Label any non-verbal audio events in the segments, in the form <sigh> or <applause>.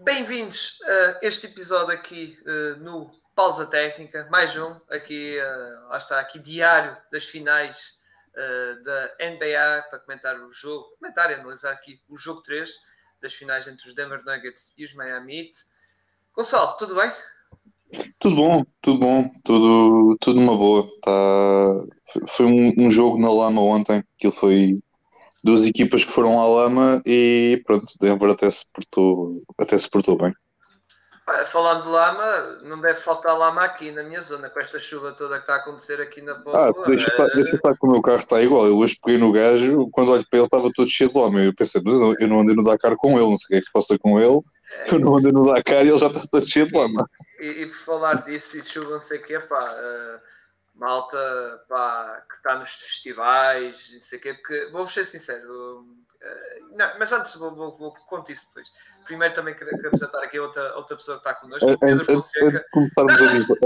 Bem-vindos a este episódio aqui uh, no Pausa Técnica, mais um, aqui, uh, lá está, aqui diário das finais uh, da NBA para comentar o jogo, comentar e analisar aqui o jogo 3 das finais entre os Denver Nuggets e os Miami Heat. Gonçalo, tudo bem? Tudo bom, tudo bom, tudo, tudo uma boa. Tá... Foi um, um jogo na lama ontem, aquilo foi duas equipas que foram à lama e pronto, Denver até se portou, até se portou bem. Falando de lama, não deve faltar lama aqui na minha zona, com esta chuva toda que está a acontecer aqui na Póvoa. Ah, deixa, é... deixa estar que o meu carro está igual. Eu hoje peguei no gajo, quando olho para ele estava todo cheio de lama. Eu pensei, mas eu não andei no Dakar com ele, não sei o que é que se passa com ele. É... Eu não andei no Dakar e ele já está todo cheio de lama. E, e, por falar disso, e chuva não sei o que, pá, uh, malta pá, que está nos festivais, não sei o quê, porque vou-vos ser sincero, uh, não, mas antes vou, vou, vou conto isso depois. Primeiro também quero, quero apresentar aqui outra, outra pessoa que está connosco, o Pedro Fonseca. Antes de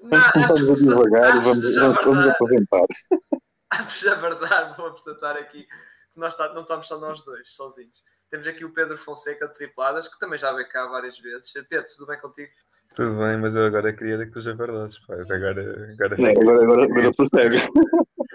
começarmos a divagar, vamos, vamos apresentar. <laughs> Antes de abordar, vou apresentar aqui que nós tá, não estamos só nós dois, sozinhos. Temos aqui o Pedro Fonseca de Tripladas, que também já veio cá várias vezes. Pedro, tudo bem contigo? Tudo bem, mas eu agora queria que tu já verdades, pá. Agora, agora, não, agora, agora, agora percebe.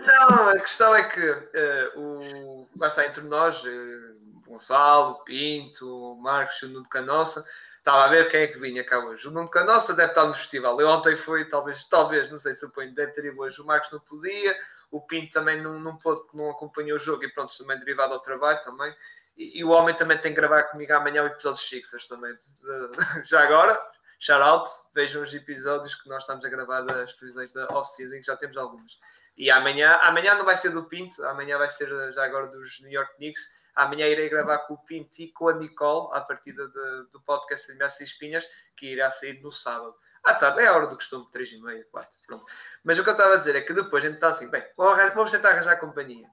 Não, a questão é que uh, o, lá está entre nós, uh, Gonçalo, Pinto, Marcos, o Nuno Canossa, estava a ver quem é que vinha cá hoje. O Nuno Canossa deve estar no festival. Eu ontem fui, talvez, talvez, não sei, suponho, deve ter ido hoje. O Marcos não podia, o Pinto também não, não pôde, não acompanhou o jogo e pronto, também derivado ao trabalho também. E, e, o homem também tem que gravar comigo amanhã o episódio de Sixers também. <laughs> Já agora, shout out, vejam os episódios que nós estamos a gravar das previsões da off-season, que já temos algumas. E amanhã, amanhã não vai ser do Pinto, amanhã vai ser já agora dos New York Knicks. Amanhã irei gravar com o Pinto e com a Nicole, a partida de, do podcast de Messi Espinhas, que irá sair no sábado. À tarde, é a hora do costume, 3 e meia, 4, pronto. Mas o que eu estava a dizer é que depois a gente está assim, bem, vamos tentar arranjar companhia.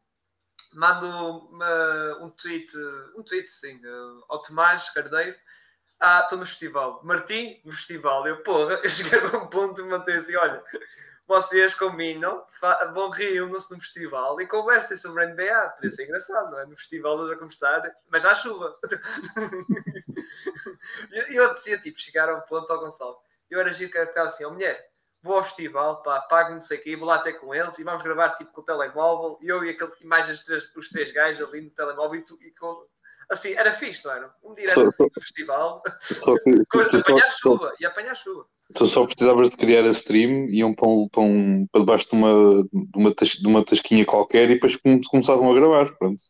Mando uma, um tweet, um tweet sim, ao Tomás Cardeiro, ah, estou no festival. Martim, no festival. Eu, porra, eu <laughs> cheguei a um ponto de manter assim: olha, vocês combinam, vão reúnam-se no festival e conversem sobre a NBA. Podia ser engraçado, não é? No festival eles a conversar, mas há chuva. <laughs> eu, eu apetecia, tipo, chegar a um ponto ao Gonçalo. Eu era giro que era assim: ó, oh, mulher, vou ao festival, pá, pago não sei o quê, vou lá até com eles e vamos gravar tipo com o telemóvel. E eu e, aquele, e mais as três, os três gajos ali no telemóvel e, tu, e com Assim, era fixe, não era? Um direto assim, no festival, <laughs> apanhar chuva, e apanhar chuva. Tu só precisavas de criar a stream, iam para, um, para, um, para debaixo de uma, de uma tasquinha qualquer e depois começavam a gravar, pronto.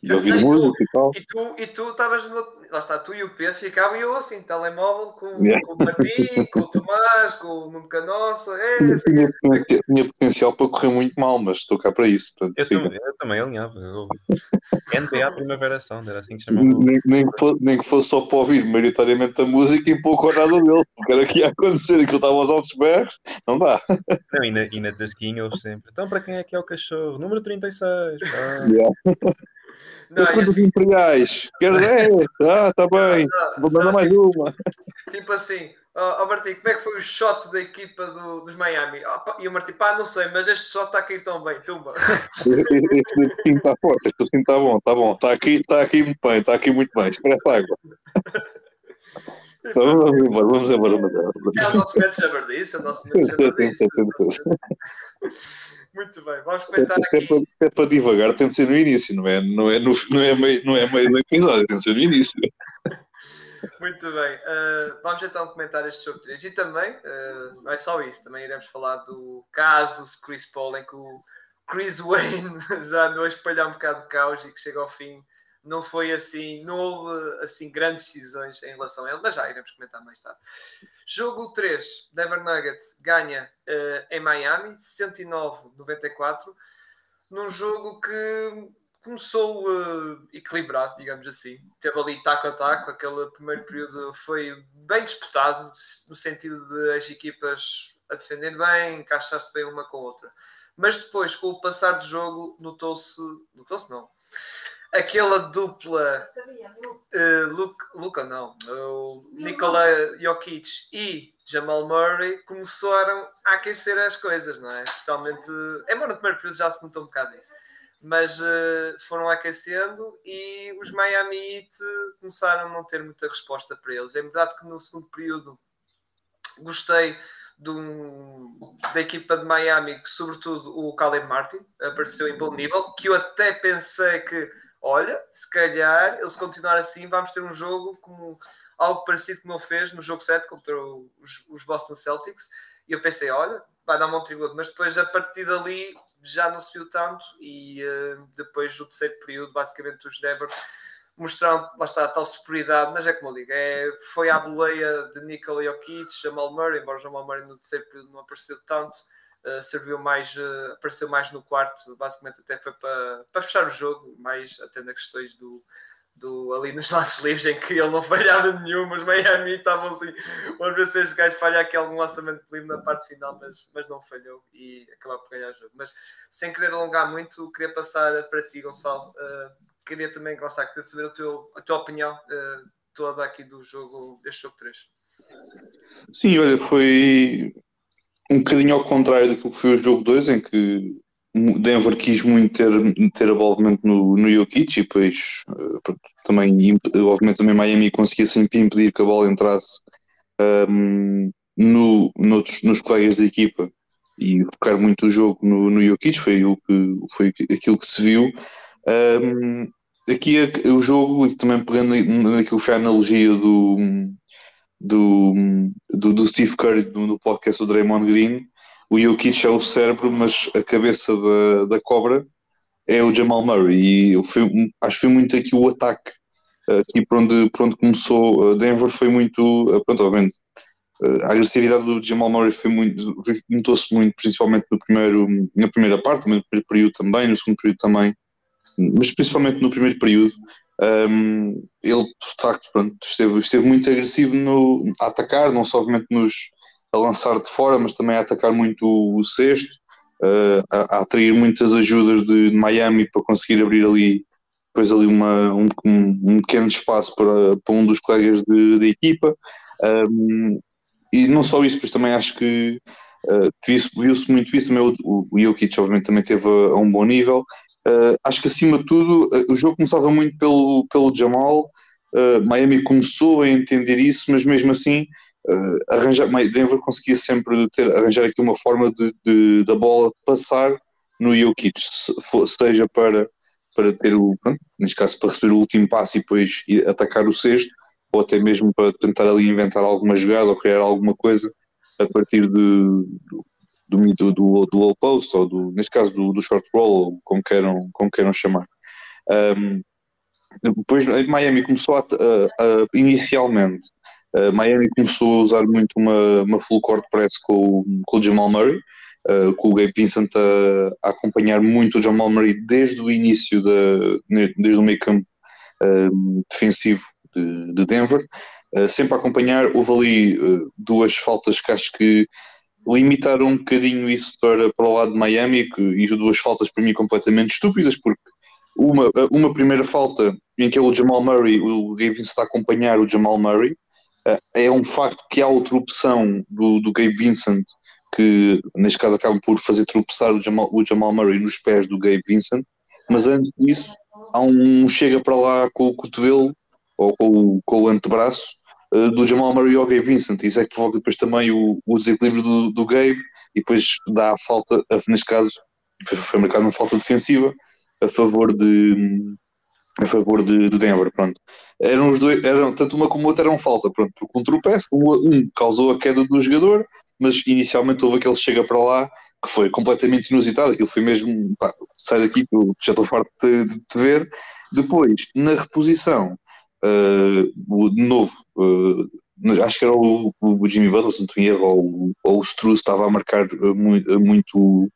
E ouvir música e tal. E tu, e tu estavas no. Lá está, tu e o Pedro ficavam e eu assim, telemóvel com, yeah. com o Martim, com o Tomás, com o Mundo Canossa. É, tinha, tinha, tinha, potencial para correr muito mal, mas estou cá para isso. Portanto, eu, também, eu também alinhava. Eu... NBA Primavera Sound, era assim que chamava. Nem, nem, que fosse, nem que fosse só para ouvir maioritariamente a música e pouco ou nada deles, porque era que ia acontecer, aquilo estava aos altos berros, não dá. <laughs> Não, e, na, e na tasquinha houve sempre. Então, para quem é que é o cachorro? Número 36. Ah. Yeah. Não, assim, imperiais? Quer 10? Ah, tá bem. Vou mandar mais uma. <laughs> Tipo assim, ó oh, Martim, como é que foi o shot da equipa do, dos Miami? Oh, e o Martim, pá, não sei, mas este shot está a cair tão bem, tumba. <laughs> Este sim está forte, este sim está bom, está bom. Está aqui, está aqui muito bem, está aqui muito bem. Expressa água. <laughs> Então, vamos embora, vamos embora. É o nosso momento de jabardice, é o nosso momento de jabardice. Muito bem, vamos comentar se é, aqui. Se é, para, devagar, tem de ser no início, não é, não é, no, não é, meio, não é meio do episódio, tem de ser no início. <laughs> Muito bem, uh, vamos então comentar este jogo 3 e também, uh, não é só isso, também iremos falar do caso Chris Paul em que o Chris <laughs> Wayne já andou a espalhar um bocado de caos e que chega ao fim não foi assim, não houve assim grandes decisões em relação a ele, mas já iremos comentar mais tarde. Jogo 3, Denver Nuggets ganha uh, em Miami, 109-94, num jogo que começou uh, equilibrado, digamos assim. Teve ali taco a taco, aquele primeiro período foi bem disputado, no sentido de as equipas a defender bem, encaixar-se bem uma com a outra. Mas depois, com o passar do jogo, notou-se, notou-se não, aquela dupla uh, Luca, Luca não, o Nikola Jokic e Jamal Murray começaram a aquecer as coisas, não é? Especialmente, embora no primeiro período já se notou um bocado isso. mas uh, foram aquecendo e os Miami Heat começaram a não ter muita resposta para eles. É verdade que no segundo período gostei um, da equipa de Miami, sobretudo o Caleb Martin apareceu em bom nível, que eu até pensei que, olha, se calhar eles continuar assim, vamos ter um jogo como algo parecido como ele fez no jogo 7 contra os, os Boston Celtics. E eu pensei, olha, vai dar um tributo, mas depois a partir dali já não se viu tanto. E uh, depois do terceiro período, basicamente os Denver mostraram, lá está, a tal superioridade, mas é como eu digo, é, foi à boleia de Nikola Jokic, Jamal Murray, embora Jamal Murray no terceiro período não apareceu tanto, uh, serviu mais, uh, apareceu mais no quarto, basicamente até foi para, para fechar o jogo, mais até nas questões do, do, ali nos <laughs> nossos livros em que ele não falhava nenhum, mas Miami estavam assim, vamos ver se este gajo falha aqui algum lançamento de livro na parte final, mas, mas não falhou e acabou por ganhar o jogo. Mas sem querer alongar muito, queria passar para ti, Gonçalo. Uh, queria também, gostar queria saber a, teu, a tua opinião uh, toda aqui do jogo, deste jogo 3. Sim, olha, foi um bocadinho ao contrário do que foi o jogo 2, em que Denver quis muito ter, ter envolvimento no, no Jokic e depois pronto, também, obviamente também Miami conseguia sempre impedir que a bola entrasse um, no, noutros, nos colegas da equipa e focar muito o jogo no, no Jokic, foi, o que, foi aquilo que se viu. Um, aqui é, o jogo, e também pegando naquilo que foi a analogia do, do, do, do Steve Curry no, no podcast do Draymond Green, o Jokic é o cérebro, mas a cabeça da, da cobra é o Jamal Murray. E foi, acho que foi muito aqui o ataque aqui por onde, por onde começou Denver foi muito, eh, pronto, obviamente, eh, a agressividade do Jamal Murray foi muito, notou-se muito, principalmente no primeiro, na primeira parte, no primeiro período também, no segundo período também, mas principalmente no primeiro período, um, ele de facto pronto, esteve, esteve muito agressivo no, a atacar, não só obviamente nos, a lançar de fora, mas também a atacar muito o, sexto, uh, a, a, atrair muitas ajudas de, de, Miami para conseguir abrir ali depois ali uma, um, um, pequeno espaço para, para um dos colegas de, de equipa. Um, e não só isso, pois também acho que uh, viu-se muito isso, o, o Jokic obviamente também teve a, a um bom nível. Uh, acho que acima de tudo uh, o jogo começava muito pelo, pelo Jamal, Miami começou a entender isso, mas mesmo assim uh, arranjar, Denver conseguia sempre ter, arranjar aqui uma forma de, de da bola passar no Jokic, seja para, para ter o, pronto, neste caso para receber o último passe e depois atacar o sexto, ou até mesmo para tentar ali inventar alguma jogada ou criar alguma coisa a partir de, do, do, do, low post, ou do, neste caso do, do short roll, como queiram, como queiram chamar. Um, depois Miami começou a, a, a inicialmente Uh, Miami começou a usar muito uma, uma full court press com, com o Jamal Murray, uh, com o Gabe Vincent a, a, acompanhar muito o Jamal Murray desde o início, de, desde o meio campo uh, defensivo de, de Denver, sempre a acompanhar. Houve ali duas faltas que acho que limitaram um bocadinho isso para, para o lado de Miami, que, e duas faltas para mim completamente estúpidas, porque uma, uma primeira falta em que é o Jamal Murray, o Gabe Vincent a acompanhar o Jamal Murray, é um facto que há outra opção do, do Gabe Vincent, que neste caso acaba por fazer tropeçar o Jamal, o Jamal Murray nos pés do Gabe Vincent, mas antes disso há um chega para lá com o cotovelo ou com, com o antebraço do Jamal Murray ao Gabe Vincent. Isso é que provoca depois também o, o desequilíbrio do, do, Gabe e depois dá a falta, neste caso foi marcado uma falta defensiva a favor de, a favor de, de, Denver, pronto. Eram os dois, eram, tanto uma como outra eram falta, pronto, porque um tropeço, um, um, causou a queda do jogador, mas inicialmente houve aquele chega para lá que foi completamente inusitado, aquilo foi mesmo, pá, sai daqui que já estou farto de, de, te ver. Depois, na reposição, uh, de novo, uh, acho que era o, o Jimmy Butler, se não erro, ou, ou o Struz estava a marcar muito, muito,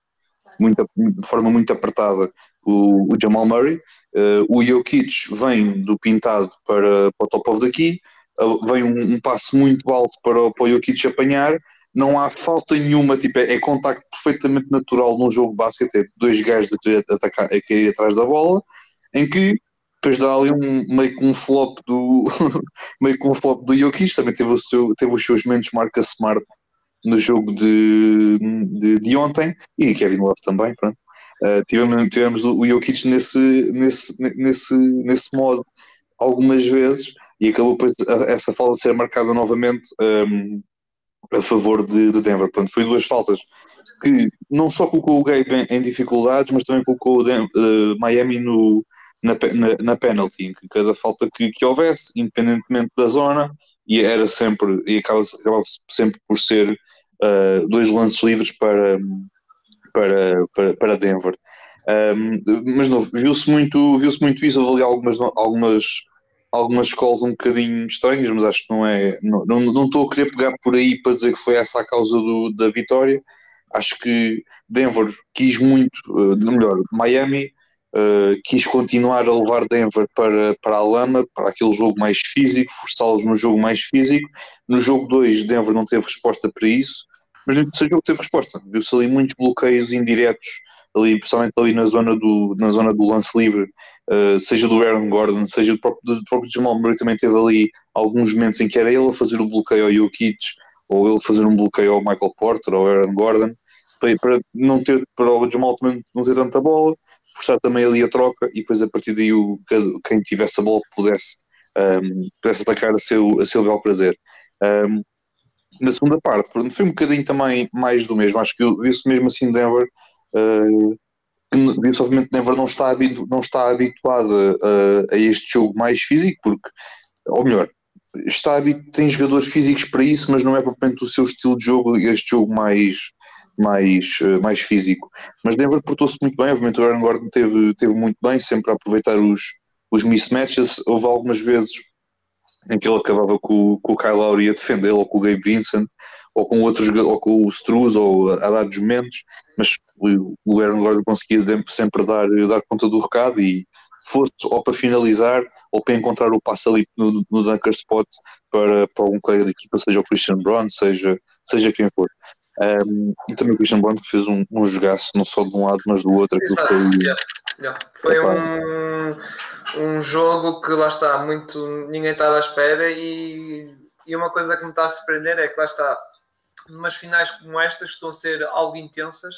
muito, de forma muito apertada o, o Jamal Murray, Uh, o Jokic vem do pintado para, para o top of the key, uh, vem um, um passo muito alto para, para o Jokic apanhar, não há falta nenhuma, tipo, é, é contacto perfeitamente natural num jogo basquete, é dois gajos a querer, atacar, a atrás da bola, em que depois dá ali um, meio que um flop do <laughs> meio que um flop do Jokic, também teve, o seu, teve os seus momentos marca smart no jogo de, de, de ontem, e Kevin Love também, pronto. Uh, tivemos, tivemos o Jokic nesse, nesse, nesse, nesse modo algumas vezes e acabou depois essa falta ser marcada novamente um, a favor de, de, Denver. Portanto, foi duas faltas que não só colocou o Gabe em, em dificuldades, mas também colocou uh, Miami no, na, na, na penalty, que cada falta que, que houvesse, independentemente da zona, e era sempre, e acaba, acabava sempre por ser uh, dois lances livres para, para, para, para Denver. Um, mas viu-se muito, viu muito isso, houve ali algumas, algumas, algumas calls um bocadinho estranhas, mas acho que não é. Não, não, não estou a querer pegar por aí para dizer que foi essa a causa do, da vitória. Acho que Denver quis muito, uh, melhor, Miami uh, quis continuar a levar Denver para, para a lama, para aquele jogo mais físico, forçá-los no jogo mais físico. No jogo 2, Denver não teve resposta para isso, mas no terceiro jogo teve resposta. Viu-se ali muitos bloqueios indiretos, ali, principalmente ali na zona do, na zona do lance livre, uh, seja do Aaron Gordon, seja do próprio, do próprio Jamal Murray, também teve ali alguns momentos em que era ele a fazer o bloqueio ao Jokic, ou ele fazer um bloqueio ao Michael Porter, ou ao Aaron Gordon, para não ter, para o Jamal também não ter tanta bola, forçar também ali a troca e depois a partir daí o, quem tivesse a bola pudesse, um, pudesse atacar a seu, a seu bel prazer. Um, na segunda parte, foi um bocadinho também mais do mesmo, acho que viu-se mesmo assim Denver, uh, que viu-se obviamente Denver não está, habitu, não está habituada a, a este jogo mais físico, porque, ou melhor, está, tem jogadores físicos para isso, mas não é propriamente o seu estilo de jogo, este jogo mais mais, eh, mais físico. Mas Denver portou-se muito bem, obviamente o Aaron Gordon teve, teve muito bem, sempre a aproveitar os, os mismatches. Houve algumas vezes em que ele acabava com, com o Kyle Lowry a defendê-lo, ou com o Gabe Vincent, ou com outros, ou com o Struz, ou a, a dar momentos, mas o, Aaron Gordon conseguia sempre dar, dar conta do recado e fosse ou para finalizar ou para encontrar o passo ali no, no dunker spot para, para algum colega de equipa, seja o Christian Brown, seja, seja quem for. Um, e também o Christian Bond fez um, um jogaço, não só de um lado, mas do outro. Exato, foi, yeah, yeah. foi um, um jogo que lá está, muito ninguém estava à espera e, e uma coisa que me está a surpreender é que lá está, numas finais como estas, que estão a ser algo intensas,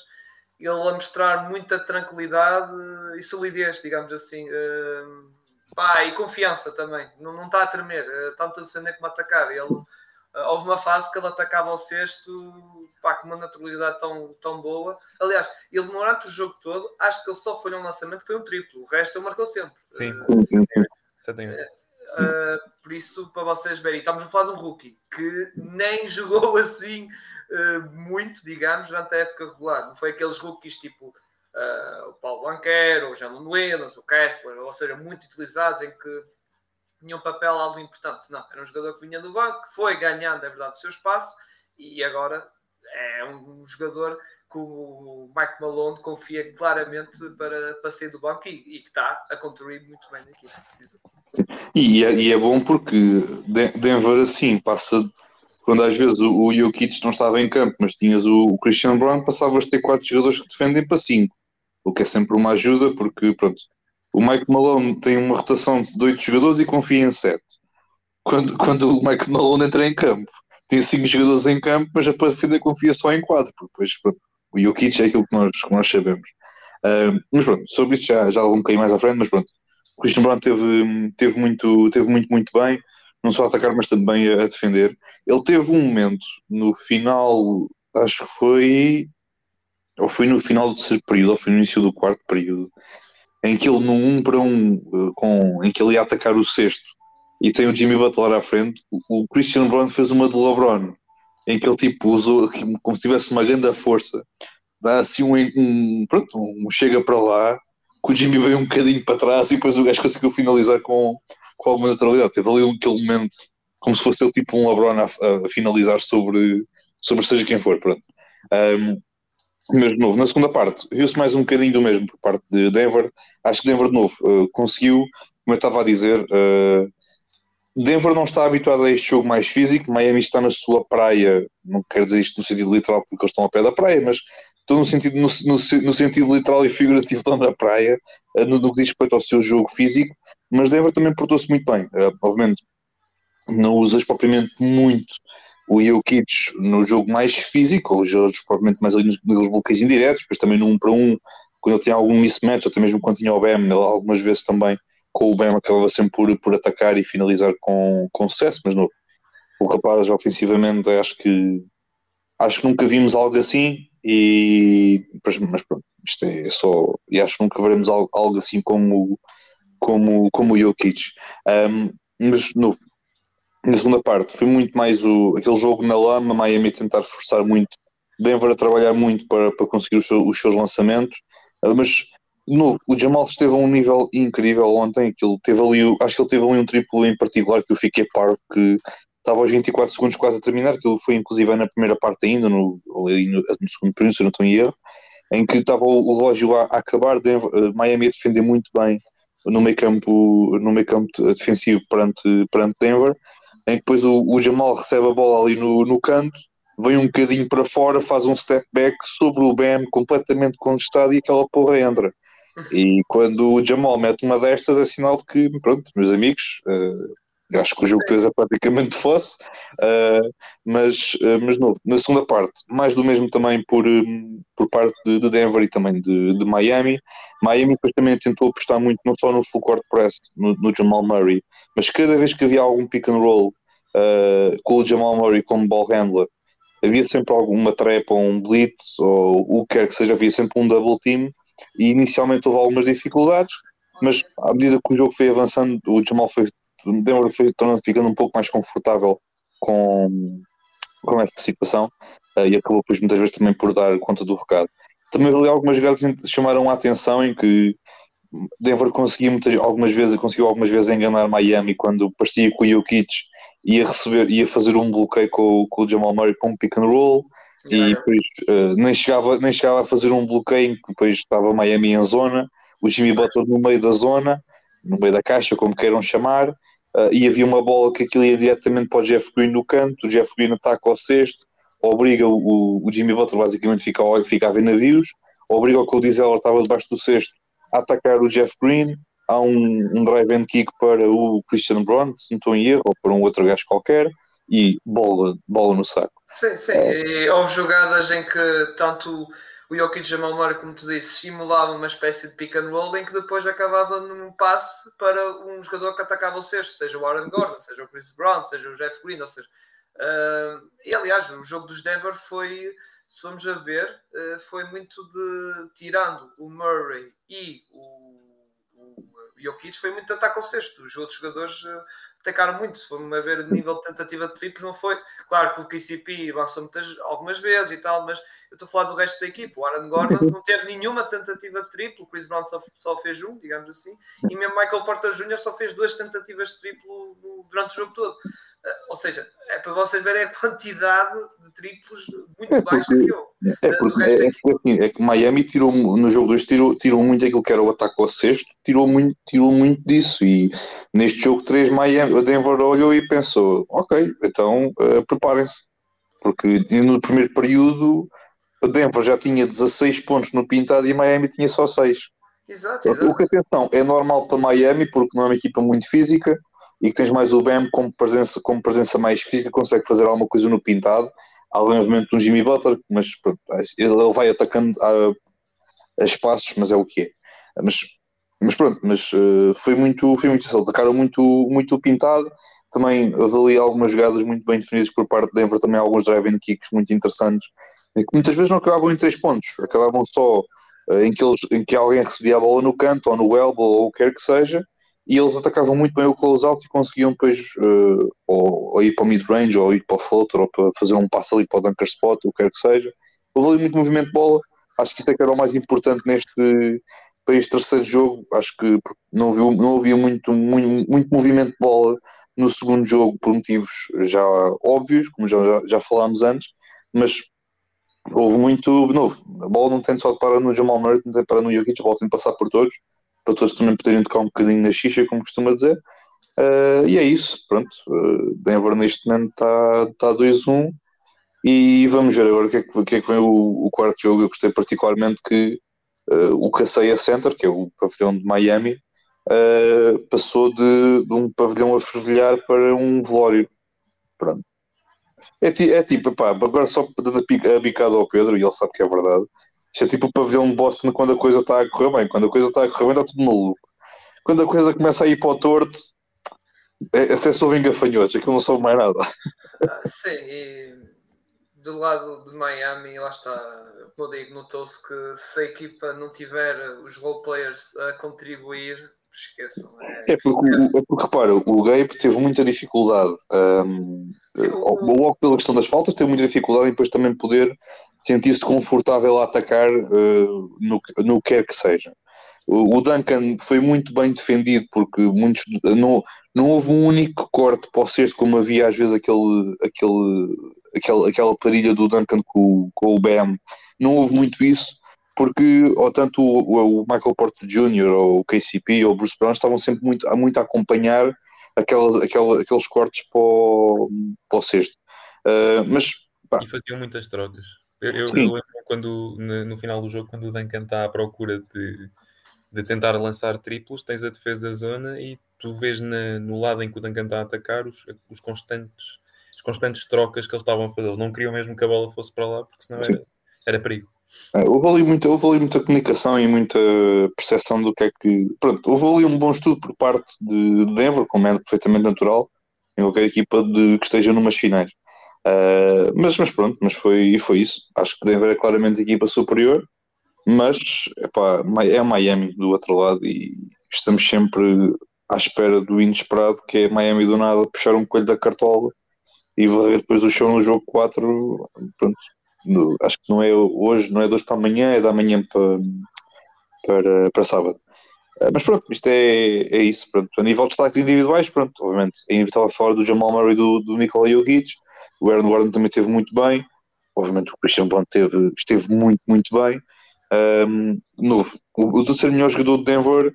ele a mostrar muita tranquilidade e solidez, digamos assim. Uh, pá, e confiança também, não, não está a tremer, uh, tanto a defender como a atacar. Ele houve uma fase que ele atacava ao sexto pá, com uma naturalidade tão, tão boa. Aliás, ele durante o jogo todo, acho que ele só foi um lançamento, foi um triplo. O resto ele marcou sempre. Sim, uh, sim, sim. Uh, por isso, para vocês verem, estamos a falar de um rookie que nem <laughs> jogou assim uh, muito, digamos, durante a época regular. Não foi aqueles rookies tipo uh, o Paulo Banquero, o Jalen Williams, o Kessler, ou seja, muito utilizados em que tinha um papel algo importante. Não, era um jogador que vinha do banco, foi ganhando, é verdade, o seu espaço e agora é um jogador que o Mike Malone confia claramente para, para sair do banco e, e que está a contribuir muito bem na equipe. E é, e é bom porque Denver assim passa quando às vezes o, o Jokic não estava em campo, mas tinhas o, o Christian Brown, passavas a ter quatro jogadores que defendem para cinco, o que é sempre uma ajuda, porque pronto, o Mike Malone tem uma rotação de 8 jogadores e confia em 7. Quando, quando o Mike Malone entra em campo, tem 5 jogadores em campo, mas a defesa confia só em 4, porque depois o Jokic é aquilo que nós, que nós sabemos. Uh, mas pronto, sobre isso já, já um bocadinho mais à frente, mas pronto, o Christian Brown teve, teve, muito, teve muito, muito bem, não só a atacar, mas também a, a defender. Ele teve um momento no final, acho que foi, ou foi no final do terceiro período, ou foi no início do quarto período, em que ele num 1 um para 1 um, eh, com, em que ele ia atacar o sexto e tem o Jimmy Butler à frente, o Christian Brown fez uma de LeBron, em que ele tipo usou <laughs> como se tivesse uma grande força, dá assim um, um, pronto, um chega para lá, que o Jimmy veio um bocadinho para trás e depois o gajo conseguiu finalizar com, com alguma neutralidade. Teve ali aquele momento como se fosse ele tipo um LeBron a, a finalizar sobre, sobre seja quem for, pronto. Um, de novo, na segunda parte, viu-se mais um bocadinho do mesmo por parte de Denver. Acho que Denver, de novo, uh, conseguiu, como eu estava a dizer, uh, Denver não está habituado a este jogo mais físico. Miami está na sua praia, não quero dizer isto no sentido literal porque eles estão ao pé da praia, mas estou no sentido, no, no, no sentido literal e figurativo, estão na praia, uh, no, no, que diz respeito ao seu jogo físico. Mas Denver também portou-se muito bem, obviamente, não usas propriamente muito o Jokic no jogo mais físico, ou jogos provavelmente mais ali nos, nos bloqueios indiretos, depois também no 1 para 1 quando ele tinha algum mismatch, até mesmo quando tinha o Bam, ele algumas vezes também com o Bam acabava sempre por, por atacar e finalizar com, com sucesso, mas no, o rapaz ofensivamente acho que acho que nunca vimos algo assim e mas pronto, isto é só e acho que nunca veremos algo, algo assim como como, como o Jokic. Um, mas no, na segunda parte foi muito mais o, aquele jogo na lama, Miami tentar forçar muito, Denver a trabalhar muito para, para conseguir os, seus, os seus lançamentos, uh, mas de novo, o Jamal esteve a um nível incrível ontem, aquilo teve ali, acho que ele teve ali um triplo em particular que eu fiquei parvo, que estava aos 24 segundos quase a terminar, que foi inclusive na primeira parte ainda, no, no, no segundo período, se não estou em erro, em que estava o, relógio a, a acabar, Denver, uh, Miami a defender muito bem no meio campo, no meio campo defensivo perante, perante Denver, em que depois o, o Jamal recebe a bola ali no, no canto, vem um bocadinho para fora, faz um step back sobre o Bam completamente contestado e aquela porra entra. E quando o Jamal mete uma destas é sinal de que, pronto, meus amigos, uh, acho que o jogo 3 é praticamente <laughs> fosse, uh, mas, uh, mas novo. Na segunda parte, mais do mesmo também por, um, por parte de, de, Denver e também de, de Miami. Miami depois também tentou apostar muito não só no full court press, no, no Jamal Murray, mas cada vez que havia algum pick and roll uh, com o Jamal Murray como ball handler, havia sempre alguma trap ou um blitz ou o que quer que seja, havia sempre um double team e inicialmente houve algumas dificuldades, mas à medida que o jogo foi avançando, o Jamal foi Denver foi tornando, ficando um pouco mais confortável com, com essa situação uh, e acabou depois muitas vezes também por dar conta do recado. Também ali algumas jogadas que chamaram a atenção em que Denver conseguiu muitas, algumas vezes conseguiu algumas vezes enganar Miami quando parecia que o Jokic ia receber ia fazer um bloqueio com, com o Jamal Murray com um pick and roll yeah. e depois uh, nem, chegava, nem chegava a fazer um bloqueio em que depois estava Miami em zona, o Jimmy Butler no meio da zona, no meio da caixa, como queiram chamar, uh, e havia uma bola que aquilo ia diretamente para o Jeff Green no canto, o Jeff Green ataca ao sexto, obriga o, o Jimmy Butler basicamente fica, fica a ver navios, obriga o Cody Zeller estava debaixo do sexto a atacar o Jeff Green, há um, um drive and kick para o Christian Brown, se não estou em erro, ou para um outro gajo qualquer, e bola, bola no saco. Sim, sim, e houve jogadas em que tanto o Jokic Jamal Murray, como tu disse, simulava uma espécie de pick and roll em que depois acabava num passe para um jogador que atacava o sexto, seja o Aaron Gordon, seja o Chris Brown, seja o Jeff Green, ou seja, uh, e aliás, o jogo dos Denver foi, se formos a ver, uh, foi muito de, tirando o Murray e o, o Jokic, foi muito de ataque ao sexto, os outros jogadores uh, atacaram muito. Se formos ver o nível de tentativa de triplos, não foi. Claro que o KCP lançou muitas, algumas vezes e tal, mas eu estou a falar do resto da equipe. O Aaron Gordon não teve nenhuma tentativa de triplo, o Chris Brown só, só fez um, digamos assim, e mesmo Michael Porter Jr. só fez duas tentativas de triplo durante o jogo todo. Eh, ou seja, é para vocês verem a quantidade de triplos muito é baixa que eu. É, porque, é, é, assim, é, que Miami tirou no jogo 2 tirou, tirou muito aquilo que era o ataque ao sexto, tirou muito, tirou muito disso. E neste jogo 3, Miami, o Denver olhou e pensou: ok, então uh, preparem-se. Porque no primeiro período, o Denver já tinha 16 pontos no pintado e Miami tinha só 6. Exato, exato. O que atenção, é normal para Miami porque não é uma equipa muito física e que tens mais o Bam como presença, como presença mais física, consegue fazer alguma coisa no pintado. Há obviamente um Jimmy Butler, mas pronto, ele vai atacando a, a, espaços, mas é o que é. Mas, mas pronto, mas uh, foi muito, foi muito isso. Atacaram muito, muito pintado. Também ali algumas jogadas muito bem definidas por parte de Denver, também alguns driving kicks muito interessantes, que muitas vezes não acabavam em três pontos, acabavam só uh, em, que eles, em que alguém recebia a bola no canto, ou no elbow, ou o que quer que seja, e eles atacavam muito bem o close-out e conseguiam depois uh, ou, ou, ir para o mid-range, ou ir para o floater, ou para fazer um passo ali para o dunker spot, o que quer que seja. Houve ali muito movimento de bola, acho que isso é que era o mais importante neste para este terceiro jogo, acho que não, viu, não havia muito, muito, muito movimento de bola no segundo jogo por motivos já óbvios, como já, já, já falámos antes, mas houve muito novo. A bola não tem só de parar no Jamal Murray, não tem de parar no Jokic, a bola tem de passar por todos para todos também poderem tocar um bocadinho na xixa, como costuma dizer. Uh, e é isso, pronto. Uh, Denver neste momento está tá 2-1 e vamos ver agora o que é que, que, é que vem o, o, quarto jogo. Eu gostei particularmente que uh, o Caceia Center, que é o pavilhão de Miami, passou de, de, um pavilhão a fervilhar para um velório. Pronto. É, é tipo, pá, agora só dando a bicada ao Pedro, e ele sabe que é verdade Isto é tipo o pavilhão de Boston quando a coisa está a correr bem. Quando a coisa está a correr bem, está tudo maluco. Quando a coisa começa a ir para o torto, é, até se ouvem gafanhotos, aquilo não soube mais nada. Ah, sim, e do lado de Miami, lá está, como eu digo, notou-se que se a equipa não tiver os role players a contribuir, esqueçam. É, É porque, é porque repara, o Gabe teve muita dificuldade. Um, Sim, o- logo pela questão das faltas, teve muita dificuldade em depois também poder sentir-se confortável a atacar uh, no, no que quer que seja. O, o Duncan foi muito bem defendido porque muitos não, não houve um único corte para o cesto como havia às vezes aquele, aquele, aquele, aquela parilha do Duncan com, com o Bam. Não houve muito isso porque ou tanto o, o Michael Porter Jr. ou o KCP ou o Bruce Brown estavam sempre muito, a- muito a acompanhar aquelas, aquela, aqueles cortes para o, para o cesto. Uh, mas Pá. E faziam muitas trocas. Eu, eu, eu lembro quando, no, final do jogo, quando o Duncan está à procura de, de tentar lançar triplos, tens a defesa zona e tu vês na- no lado em que o Duncan está a atacar os, os constantes as constantes trocas que eles estavam a fazer. Eles não queriam mesmo que a bola fosse para lá, porque senão era, era perigo. É, houve, ali muita, houve ali muita comunicação e muita percepção do que é que. Pronto, houve ali um bom estudo por parte de Denver, como é perfeitamente natural, em qualquer equipa de, que esteja numas finais. Ah, mas, mas pronto, mas foi, foi isso. Acho que Denver é claramente a equipa superior, mas epá, é Miami do outro lado e estamos sempre à espera do inesperado, que é Miami do nada puxar um coelho da cartola e varrer depois o show no jogo 4. Pronto, no- acho que não é hoje, não é de hoje para amanhã, é da manhã para, para, para sábado. Eh, Mas pronto, isto é, é isso. Pronto. A nível de destaques individuais, pronto, obviamente, é inevitável falar do Jamal Murray e do, do Nikola Jokic. O Aaron Gordon também esteve muito bem. Obviamente, o Christian Bond esteve, esteve muito, muito bem. De novo, o, o terceiro melhor jogador de Denver,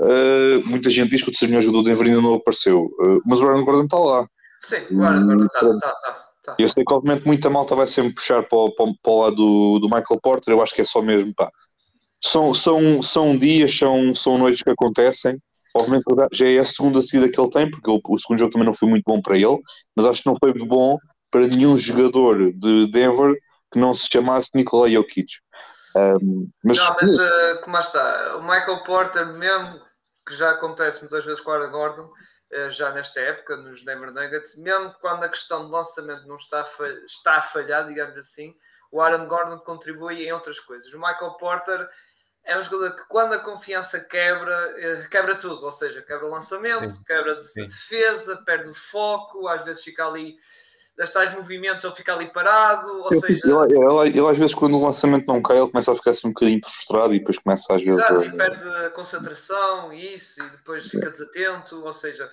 eh, muita gente diz que o terceiro melhor jogador de Denver ainda não apareceu, Eh, mas o Aaron Gordon está lá. Sim, agora, agora está, Hum, está, está. Está. Eu sei que obviamente muita malta vai sempre puxar para, o- para, para o lado do, do Michael Porter, eu acho que é só mesmo pá. São, são, são dias, são, são noites que acontecem. Obviamente já é a segunda seguida que ele tem, porque o, o segundo jogo também não foi muito bom para ele, mas acho que não foi bom para nenhum jogador de Denver que não se chamasse Nikola Jokic. Um, mas, Não, mas eh, como está, o Michael Porter, mesmo que já acontece muitas vezes com o Aaron Gordon, já nesta época, nos Denver Nuggets, mesmo quando a questão de lançamento não está a, falhar, está a falhar, digamos assim, o Aaron Gordon contribui em outras coisas. O Michael Porter é um jogador que quando a confiança quebra, eh, quebra tudo, ou seja, quebra o lançamento, Sim. quebra Sim. defesa, perde o foco, às vezes fica ali, das tais movimentos ele fica ali parado, ou ele, seja... ele- ele- ele às vezes quando o lançamento não cai, ele começa a ficar assim um bocadinho frustrado e depois começa às vezes Exato, a- e perde a concentração e isso, e depois fica desatento, ou seja,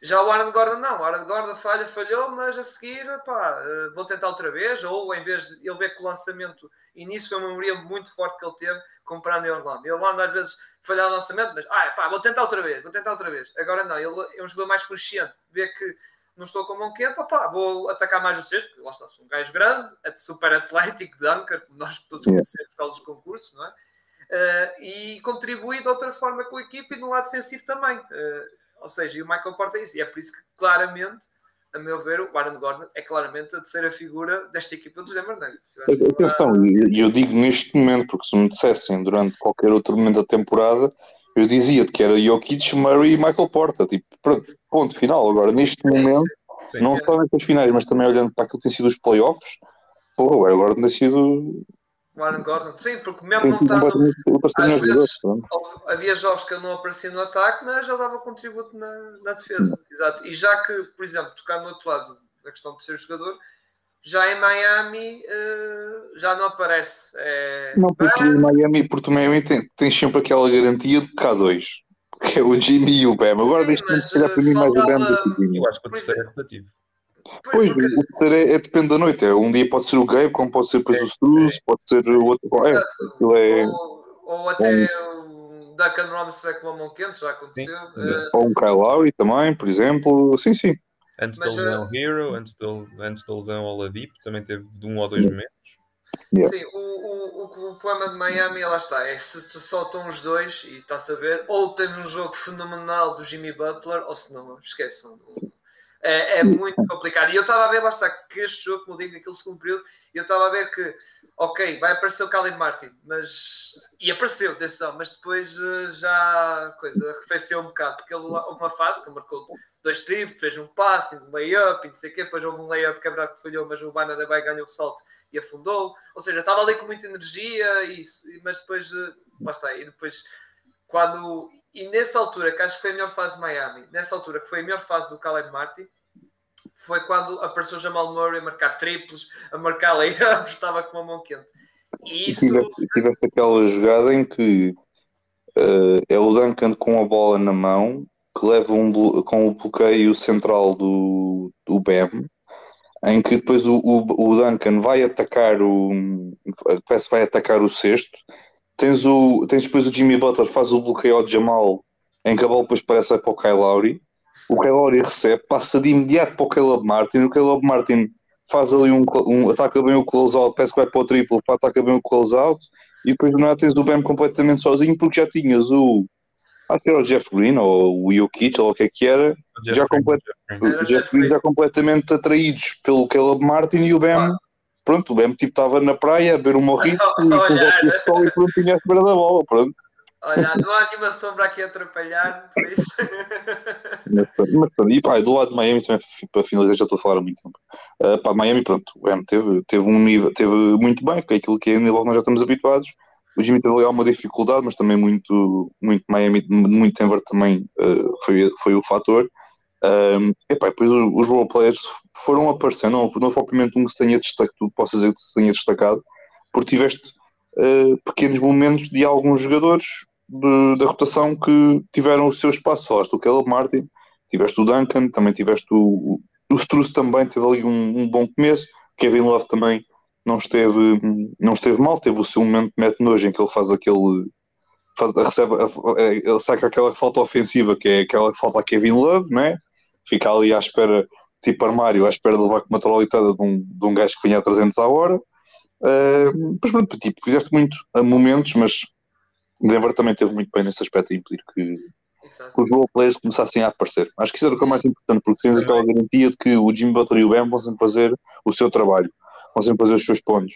já o Aaron Gordon não, o Aaron Gordon falha, falhou, mas a seguir, pá, eh, vou tentar outra vez, ou em vez de ele ver que o lançamento, e nisso foi uma memória muito forte que ele teve comparando em Orlando. Em Orlando às vezes falhar o lançamento, mas, ah, pá, vou tentar outra vez, vou tentar outra vez. Agora não, ele é um jogador mais consciente, vê que não estou com a mão quente, opá, vou atacar mais o sexto, porque lá está, sou um gajo grande, é super atlético, dunker, como nós todos conhecemos por causa dos concursos, não é? Uh, e contribui de outra forma com a equipe e no lado defensivo também. Uh, ou seja, e o Michael Porter é isso. E é por isso que, claramente, a meu ver, o Aaron Gordon é claramente a terceira figura desta equipa dos Denver Nuggets. Atenção, e eu digo neste momento, porque se me dissessem durante qualquer outro momento da temporada, eu dizia que era Jokic, Murray e Michael Porter. Tipo, pronto, ponto final. Agora, neste momento, Sim. não só nestas finais, mas também olhando para aquilo que tem sido os playoffs, porra, o agora tem sido, O Aaron Gordon, sim, porque mesmo tem não terceiro Às vezes- Havia jogos que ele não aparecia no ataque, mas ele dava contributo na, na defesa. Exato. E já que, por exemplo, tocar no outro lado da questão de ser jogador, já em Miami eh, já não aparece. É, Não, porque o Miami, porque Miami tem, tem sempre aquela garantia de K2, que é o Jimmy e o Bam. Agora, mas, se calhar, para mim, mais o Bam do que o Jimmy. Eu acho que o terceiro é rotativo. Pois, porque- o terceiro é, é depende da noite. É, um dia pode ser o Gabe, como pode ser depois o Struz, pode ser o outro. É, é Ou, ou até o Duncan Robinson com a mão quente, já aconteceu. Sim, Eh, ou um Kyle Lowry também, por exemplo. Sim, sim. Antes Mas, da lesão Hero, antes da, antes da lesão Oladipo, também teve de um ou dois momentos. Sim, o, o, o, o problema de Miami, lá está, é se só estão os dois, e está a saber, ou temos um jogo fenomenal do Jimmy Butler, ou se não, esqueçam. É, é muito complicado. E eu estava a ver, lá está, que este jogo, como eu digo, naquele segundo período, eu estava a ver que, ok, vai aparecer o Caleb Martin, mas. E apareceu, atenção, mas depois uh, já a coisa arrefeceu um bocado, porque ele, uma fase que marcou dois triplos, fez um passe, um layup e não sei o quê, depois houve um layup que é verdade falhou, mas o Bana da Bay ganhou o salto e afundou. Ou seja, estava ali com muita energia, e, mas depois, uh, lá está, e depois quando e nessa altura que acho que foi a melhor fase de Miami, nessa altura que foi a melhor fase do Caleb Martin, foi quando apareceu Jamal Murray a marcar triplos, a marcar layups, <laughs> estava com a mão quente. E isso... tiveste, tiveste aquela jogada em que uh, é o Duncan com a bola na mão, que leva um com o bloqueio central do, do BEM, em que depois o, o, o Duncan vai atacar o parece vai atacar o sexto Tens, o, tens depois o Jimmy Butler faz o bloqueio ao Jamal, em que a bola depois parece para o Kyle Lowry. O Lowry recebe, passa de imediato para o Caleb Martin. O Caleb Martin faz ali um, um ataca bem o close-out, parece que vai para o triplo, ataca bem o close-out. E depois do nada tens o Bam completamente sozinho, porque já tinhas o. Acho que era o Jeff Green ou o Jokic, ou o que é que era, já, complet, Jeff Green já completamente atraídos pelo Caleb Martin e o Bam pronto, o BM tipo estava na praia a ver um morrito e com o e pronto, tinha a espera da bola, pronto. Olha, não há nenhuma sombra aqui a atrapalhar, por isso. e pá, do lado de Miami também, para finalizar, já estou a falar há muito tempo. Uh, pá, Miami, pronto, o M teve, teve um nível, teve muito bem, que é aquilo que é nível nós já estamos habituados. O Jimmy teve ali uma dificuldade, mas também muito, muito Miami, muito Denver também uh, foi, foi o fator. Um, epá, depois os, roleplayers foram aparecendo, não, não foi propriamente um que se tenha destacado, posso dizer que se tenha destacado, porque tiveste uh, pequenos momentos de alguns jogadores de, da rotação que tiveram o seu espaço. Falaste o Caleb Martin, tiveste o Duncan, também tiveste o, o Struz também teve ali um, um, bom começo, Kevin Love também não esteve, não esteve mal, teve o seu momento de mete nojo em que ele faz aquele faz, recebe, ele saca aquela falta ofensiva que é aquela falta a Kevin Love, não é? fica ali à espera, tipo armário, à espera de levar com uma trolitada de um, de um gajo que vinha a 300 à hora. Uh, mas pronto, tipo, fizeste muito a momentos, mas Denver também teve muito bem nesse aspecto a impedir que, que os role players começassem a aparecer. Acho que isso era o que é mais importante, porque tens aquela garantia de que o Jimmy Butler e o Ben vão sempre fazer o seu trabalho, vão sempre fazer os seus pontos.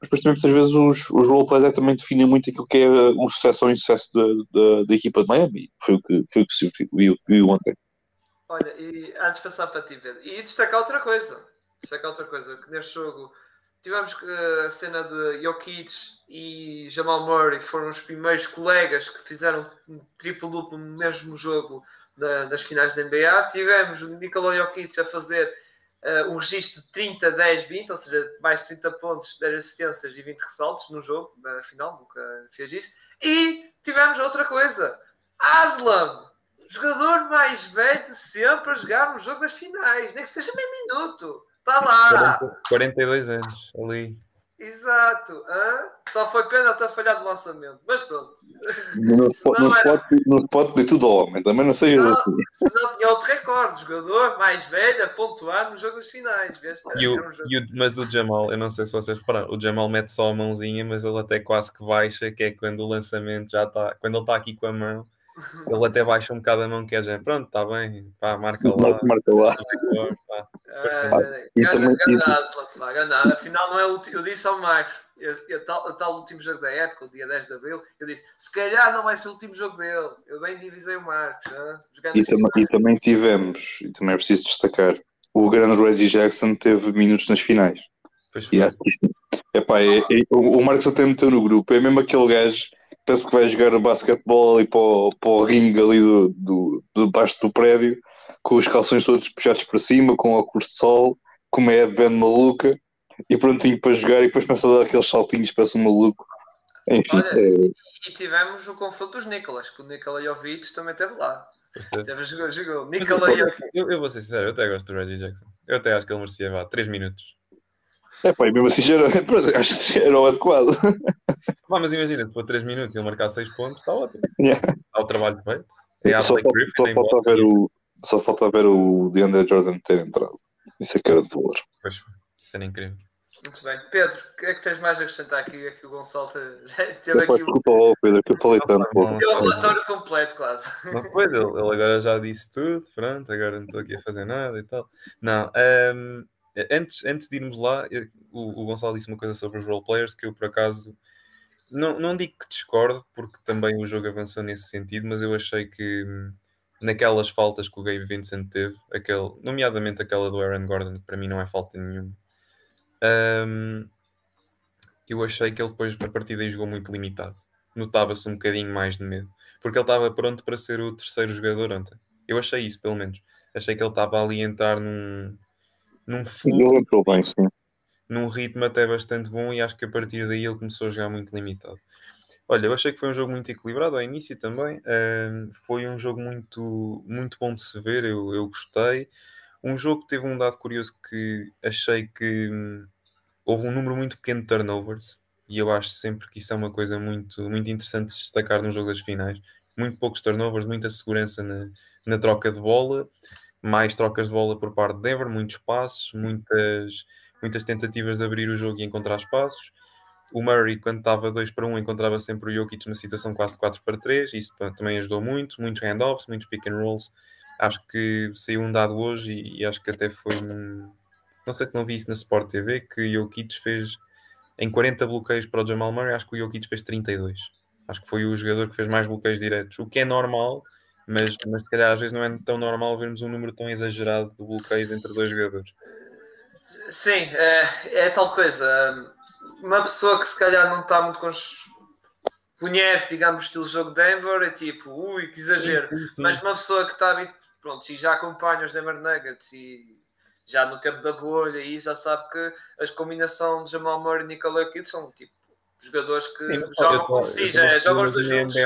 Mas depois também muitas vezes os, os role players é, também definem muito aquilo que é o sucesso ou insucesso da, da, da, equipa de Miami. Foi o que, foi o que se viu, viu ontem. Olha, e antes de passar para ti, Pedro, e destacar outra coisa. Destacar outra coisa, que neste jogo tivemos a cena de Jokic e Jamal Murray foram os primeiros colegas que fizeram um triplo-duplo no mesmo jogo da, das finais da NBA. Tivemos o Nikola Jokic a fazer uh, um registro de 30, 10, 20, ou seja, mais 30 pontos, 10 assistências e 20 ressaltos no jogo, na final, nunca fez isso. E tivemos outra coisa, Aslam jogador mais velho de sempre a jogar no jogo das finais, nem que seja meio minuto. Está lá. 42 anos ali. Exato. Hã? Só foi pena até falhar de lançamento. Mas pronto. Não se pode, não se pode, não se pode pedir tudo ao homem. Também não seja senão, assim. Senão tinha outro recorde. Jogador mais velho a pontuar no jogo das finais. E o, e o, mas o Jamal, eu não sei se vocês repararam, o Jamal mete só a mãozinha, mas ele até quase que baixa, que é quando o lançamento já está. Quando ele está aqui com a mão ele até baixa um bocado a mão, que é já, pronto, está bem, pá, marca lá. Marca lá. Afinal, não é o eu disse ao Marcos, o tal, tal último jogo da época, o dia 10 de abril, eu disse: se calhar não vai ser o último jogo dele. Eu bem divisei o Marcos. E, tam e, também tivemos, e também é preciso destacar, o grande Reggie Jackson teve minutos nas finais. Pois foi. E acho que isto, epá, é, é, o, o Marcos até meteu no grupo, é mesmo aquele gajo penso que vai jogar basquetebol ali para o, para o ringue ali do, do, do baixo do prédio, com os calções todos puxados para cima, com óculos de sol, com uma headband maluca, e prontinho para jogar, e depois começa a dar aqueles saltinhos, parece um maluco. Enfim. Olha, é... E tivemos o confronto dos Nicolas, que o Nikola Jovic também esteve lá. Teve, jogou, jogou. Jovic. Eu, eu vou ser sincero, eu até gosto do Reggie Jackson. Eu até acho que ele merecia vá, 3 minutos. É pá, e mesmo assim já <laughs> era, acho que o adequado. Pá, mas imagina, se for 3 minutos e ele marcar 6 pontos, está ótimo. Yeah. Está o trabalho feito. É só, falta, Griffin, só, falta ver o, só falta ver o DeAndre Jordan ter entrado. Isso é que era de valor. Pois, isso era incrível. Muito bem. Pedro, o que é que tens mais a acrescentar aqui? Aqui o Gonçalo <laughs> já teve Epá, aqui o, Desculpa lá, Pedro, que eu falei tanto. pô. Não, teve o relatório completo quase. Não, pois, ele, ele agora já disse tudo, pronto, agora não estou aqui a fazer nada e tal. Não, ehm, antes, antes de irmos lá, o, o Gonçalo disse uma coisa sobre os roleplayers que eu, por acaso, não, não digo que discordo, porque também o jogo avançou nesse sentido, mas eu achei que hum, naquelas faltas que o Gabe Vincent teve, aquele, nomeadamente aquela do Aaron Gordon, que para mim não é falta nenhuma, ehm, eu achei que ele depois, a partir daí, jogou muito limitado. Notava-se um bocadinho mais de medo porque ele estava pronto para ser o terceiro jogador ontem. Eu achei isso, pelo menos. Achei que ele estava ali a entrar num, num fluxo, bem, sim. num ritmo até bastante bom e acho que a partir daí ele começou a jogar muito limitado. Olha, eu achei que foi um jogo muito equilibrado ao início também. Ahm, foi um jogo muito, muito bom de se ver, eu, eu gostei. Um jogo que teve um dado curioso que achei que hum, houve um número muito pequeno de turnovers e eu acho sempre que isso é uma coisa muito, muito interessante de se destacar num jogo das finais. Muito poucos turnovers, muita segurança na, na troca de bola, mais trocas de bola por parte de Denver, muitos passos, muitas, muitas tentativas de abrir o jogo e encontrar espaços. O Murray, quando estava 2 para 1, encontrava sempre o Jokic na situação quase 4 para 3, isso também ajudou muito, muitos handoffs, muitos pick and rolls. Acho que saiu um dado hoje e, e acho que até foi um. Não sei se não vi isso na Sport TV, que Jokic fez em 40 bloqueios para o Jamal Murray, acho que o Jokic fez 32. Acho que foi o jogador que fez mais bloqueios diretos, o que é normal, mas, mas se calhar às vezes não é tão normal vermos um número tão exagerado de bloqueios entre dois jogadores. Sim, é, é tal coisa. Uma pessoa que se calhar não está muito cons... conhece, digamos, o estilo de jogo de Denver, é tipo, ui, que exagero. Sim, sim, sim. Mas uma pessoa que está pronto, e já acompanha os Denver Nuggets e já no tempo da bolha e já sabe que as combinação de Jamal Murray e Nikola Jokic são tipo jogadores que Sim, jogam como si, já, tô jogam os dois da juntos.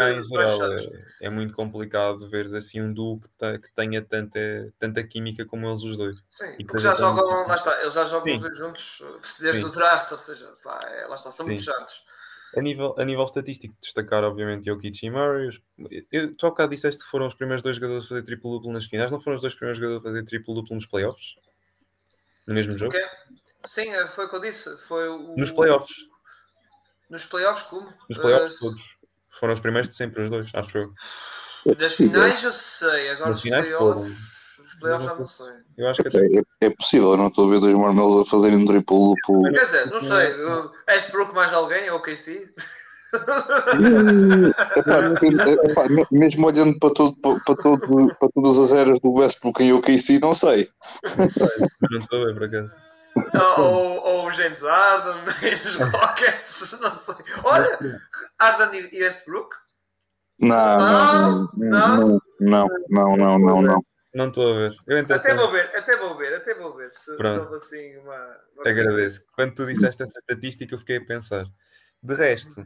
É, é muito complicado veres assim um duo que, que tenha tanta, tanta química como eles os dois. Sim, E porque que já jogam, lá está, eles já jogam Sim. os dois juntos desde Sim. o draft, ou seja, pá, é, lá está, são Sim. muitos anos. A nível, a nível estatístico, destacar obviamente Jokic e Murray. Eu, tu há bocado disseste que foram os primeiros dois jogadores a fazer triplo-duplo nas finais, não foram os dois primeiros jogadores a fazer triplo-duplo nos playoffs? No mesmo jogo? Ok? Sim, é, foi o que eu disse. Foi o, Nos playoffs. Nos playoffs, como? Nos playoffs Uh, todos. Foram os primeiros de sempre, os dois, acho eu. das finais eu sei, agora Nas os finais playoffs, os playoffs já não sei sei. se- Eu acho que até É, é possível, eu não estou a ver dois marmelos a fazerem um triplo duplo. Quer dizer, não sei, o Westbrook mais alguém, ou KC? Epá, epá, me- mesmo olhando para, todo, para, todo- para todas as eras do Westbrook em OKC, não sei. não estou a ver, por acaso. Ou, ou, ou o James Harden <laughs> e os Rockets, não sei. Olha, Harden e Westbrook? Não, não, não, não, não, não, não, não. Não estou a ver. Eu Até vou ver, até vou ver, até vou ver. Se, Pronto. assim uma. uma coisa. agradeço. Quando tu disseste essa estatística, eu fiquei a pensar. De resto,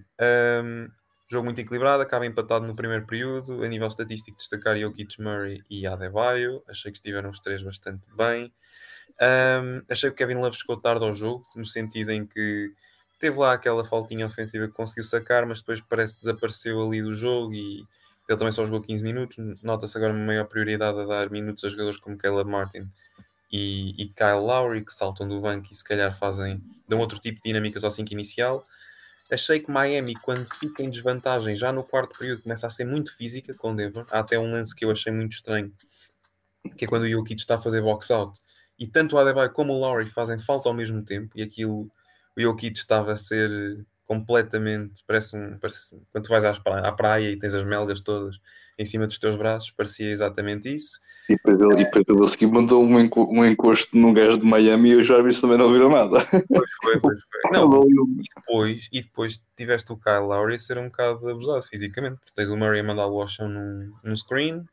hum, jogo muito equilibrado, acaba empatado no primeiro período. A nível estatístico, destacar Jokic, Murray e Adebayo. Achei que estiveram os três bastante bem. Hum, achei que o Kevin Love chegou tarde ao jogo, no sentido em que teve lá aquela faltinha ofensiva que conseguiu sacar, mas depois parece que desapareceu ali do jogo e ele também só jogou 15 minutos. Nota-se agora uma maior prioridade a dar minutos a jogadores como Caleb Martin e, e Kyle Lowry, que saltam do banco e se calhar fazem, dão outro tipo de dinâmicas ao 5 inicial. Achei que Miami, quando fica em desvantagem, já no quarto período, começa a ser muito física com Denver. Há até um lance que eu achei muito estranho, que é quando o Jokic está a fazer box-out e tanto o Adebayo como o Lowry fazem falta ao mesmo tempo e aquilo, o Jokic estava a ser completamente, parece um, parece, quando tu vais às pra- à praia e tens as melgas todas em cima dos teus braços, parecia exatamente isso. E depois ele, e depois ele a seguir mandou um, enco- um encosto num gajo de Miami e os árbitros também não viram nada. Pois foi, pois foi. Não, e depois, e depois tiveste o Kyle Lowry a ser um bocado abusado fisicamente, tens o Murray a mandá-lo ao chão num, num screen,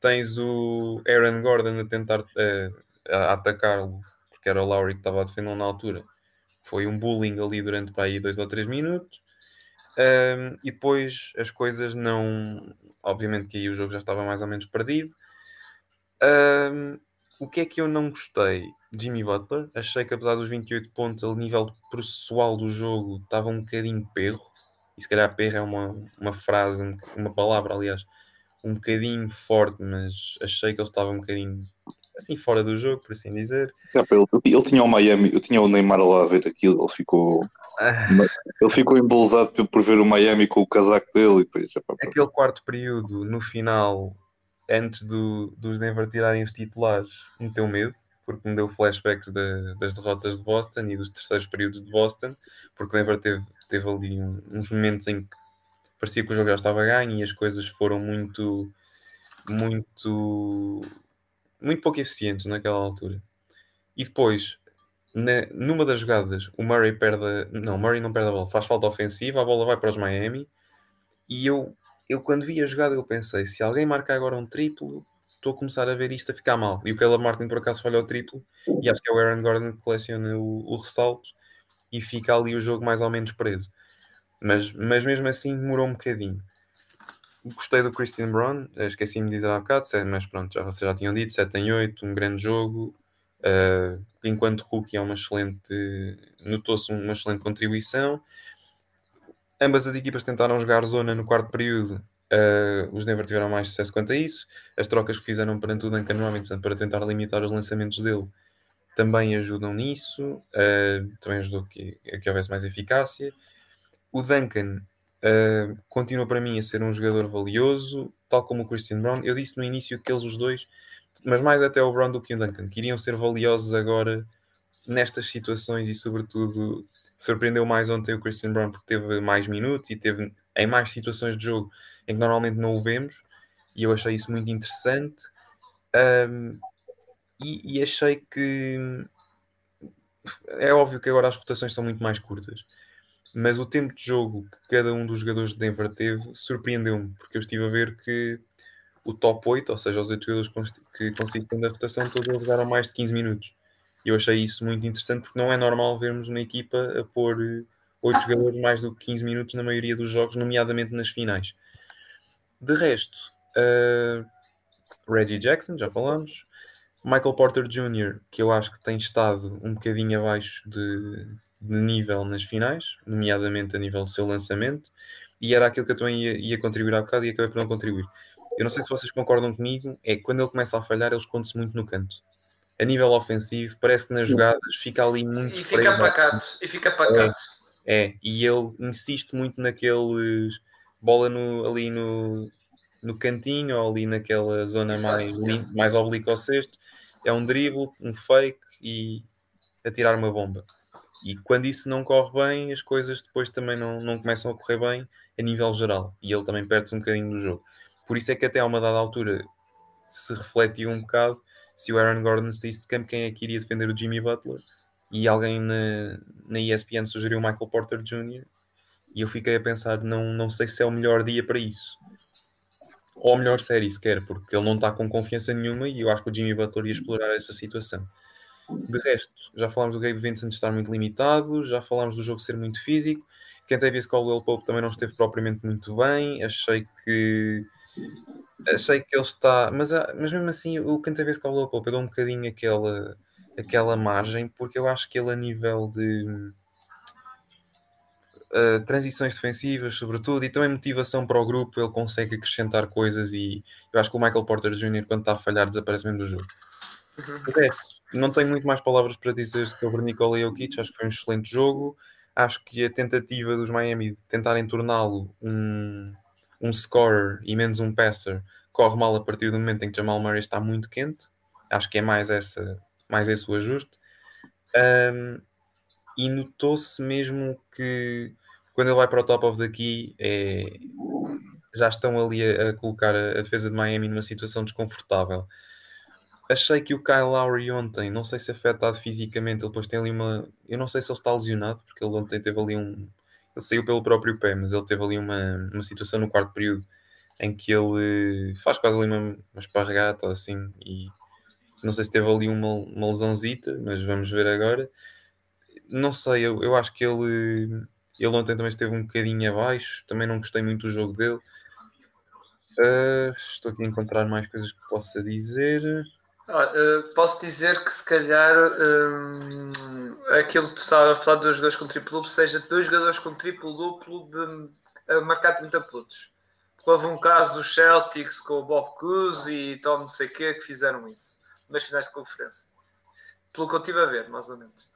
tens o Aaron Gordon a tentar eh, a atacá-lo, porque era o Lowry que estava a defender na altura. Foi um bullying ali durante para aí dois ou três minutos. Ahm, e depois as coisas não. Obviamente que aí o jogo já estava mais ou menos perdido. Ahm, o que é que eu não gostei? Jimmy Butler. Achei que apesar dos 28 pontos, a nível processual do jogo, estava um bocadinho perro. E se calhar perro é uma, uma frase, uma palavra, aliás, um bocadinho forte, mas achei que ele estava um bocadinho assim fora do jogo, por assim dizer. É, ele, ele, tinha o Miami, eu tinha o Neymar lá a ver aquilo, ele ficou. Ah. Ele ficou embolsado por ver o Miami com o casaco dele e depois. Já, Aquele quarto período, no final, antes do, dos Denver tirarem os titulares, me deu medo, porque me deu flashbacks de, das derrotas de Boston e dos terceiros períodos de Boston, porque Denver teve, teve ali uns momentos em que parecia que o jogo já estava ganho e as coisas foram muito, muito, muito pouco eficientes naquela altura. E depois, na, numa das jogadas, o Murray perde. Não, Murray não perde a bola, faz falta ofensiva, a bola vai para os Miami. E eu, eu quando vi a jogada, eu pensei: se alguém marca agora um triplo, estou a começar a ver isto a ficar mal. E o Caleb Martin por acaso falhou o triplo, e acho que é o Aaron Gordon que coleciona o, o ressalto e fica ali o jogo mais ou menos preso. Mas, mas mesmo assim demorou um bocadinho. Gostei do Christian Brown, esqueci-me de dizer há bocado, mas pronto, já, vocês já tinham dito, 7 em 8, um grande jogo. Uh, enquanto rookie é uma excelente, notou-se uma excelente contribuição. Ambas as equipas tentaram jogar zona no quarto período, Uh, os Denver tiveram mais sucesso quanto a isso. As trocas que fizeram perante o Duncan Robinson para tentar limitar os lançamentos dele também ajudam nisso. Uh, também ajudou que, que houvesse mais eficácia. O Duncan uh, continua para mim a ser um jogador valioso, tal como o Christian Brown. Eu disse no início que eles os dois, mas mais até o Brown do que o Duncan, queriam ser valiosos agora nestas situações e, sobretudo, surpreendeu mais ontem o Christian Brown porque teve mais minutos e teve em mais situações de jogo em que normalmente não o vemos, e eu achei isso muito interessante. Um, e, e, achei que é óbvio que agora as rotações são muito mais curtas, mas o tempo de jogo que cada um dos jogadores de Denver teve surpreendeu-me, porque eu estive a ver que o top 8, ou seja, os 8 jogadores que consistem da rotação, todos jogaram mais de 15 minutos. E eu achei isso muito interessante porque não é normal vermos uma equipa a pôr 8 jogadores mais do que 15 minutos na maioria dos jogos, nomeadamente nas finais. De resto, uh, Reggie Jackson, já falamos. Michael Porter Jr., que eu acho que tem estado um bocadinho abaixo de, de nível nas finais, nomeadamente a nível do seu lançamento, e era aquilo que eu também ia, ia contribuir há bocado e acabei por não contribuir. Eu não sei se vocês concordam comigo, é que quando ele começa a falhar, ele esconde-se muito no canto. A nível ofensivo, parece que nas jogadas fica ali muito. E fica pacato, e fica pacato. É, é, e ele insiste muito naqueles bola no, ali no, no cantinho ou ali naquela zona Exato, mais, mais oblíqua ao cesto, é um dribble, um fake e atirar uma bomba. E quando isso não corre bem, as coisas depois também não, não começam a correr bem a nível geral. E ele também perde-se um bocadinho do jogo. Por isso é que até a uma dada altura se refletiu um bocado se o Aaron Gordon saísse de campo, quem é que iria defender o Jimmy Butler? E alguém na, na ESPN sugeriu o Michael Porter Jr. E eu fiquei a pensar, não, não sei se é o melhor dia para isso. Ou a melhor série sequer, porque ele não está com confiança nenhuma e eu acho que o Jimmy Butler ia explorar essa situação. De resto, já falámos do Gabe Vincent estar muito limitado, já falámos do jogo ser muito físico. Kentavious Caldwell Pope também não esteve propriamente muito bem. Achei que achei que ele está, mas, ah, mas mesmo assim o Kentavious Caldwell Pope eu dou um bocadinho aquela aquela margem porque eu acho que ele a nível de uh, transições defensivas, sobretudo, e também motivação para o grupo, ele consegue acrescentar coisas e eu acho que o Michael Porter Jr., quando está a falhar, desaparece mesmo do jogo. Uhum. É, não tenho muito mais palavras para dizer sobre Nikola Jokic, acho que foi um excelente jogo. Acho que a tentativa dos Miami de tentarem torná-lo um, um scorer e menos um passer corre mal a partir do momento em que Jamal Murray está muito quente. Acho que é mais, essa, mais esse o ajuste. Um, e notou-se mesmo que quando ele vai para o top of the key é, já estão ali a, a colocar a, a, defesa de Miami numa situação desconfortável. Achei que o Kyle Lowry ontem, não sei se afetado fisicamente, ele depois tem ali uma. Eu não sei se ele está lesionado, porque ele ontem teve ali um. Ele saiu pelo próprio pé, mas ele teve ali uma, uma situação no quarto período em que ele faz quase ali uma, uma esparregata assim, e não sei se teve ali uma, uma lesãozita, mas vamos ver agora não sei, eu, eu acho que ele, ele ontem também esteve um bocadinho abaixo, também não gostei muito do jogo dele. Uh, estou aqui a encontrar mais coisas que possa dizer. Uh, posso dizer que se calhar um, aquilo que tu estava a falar de dois jogadores com triplo duplo, seja dois jogadores com triplo duplo de uh, marcar 30 pontos. Porque houve um caso dos Celtics com o Bob Cousy e Tom não sei o que que fizeram isso. nas finais de conferência. Pelo que eu estive a ver, mais ou menos.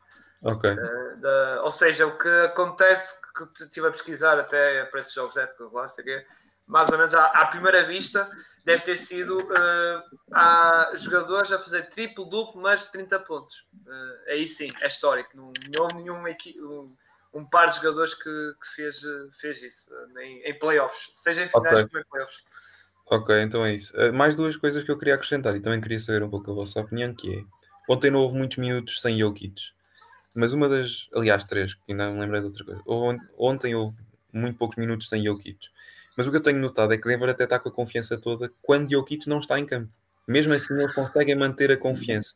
Ok. Uh, da, ou seja, o que acontece, que estive a pesquisar até para esses jogos da época, lá, sei quê, mais ou menos à, à, primeira vista, deve ter sido uh, há jogadores a fazer triplo, duplo, mais de 30 pontos. Uh, aí sim, é histórico. Não, não houve nenhum um, um, par de jogadores que, que fez, fez isso em, em playoffs, seja em finais okay. como em playoffs. Ok, então é isso. mais duas coisas que eu queria acrescentar e também queria saber um pouco a vossa opinião, que é ontem não houve muitos minutos sem Jokic. Mas uma das, aliás, três, que ainda me lembrei de outra coisa. Ontem houve muito poucos minutos sem Jokic. Mas o que eu tenho notado é que Denver até está com a confiança toda quando Jokic não está em campo. Mesmo assim, eles conseguem manter a confiança.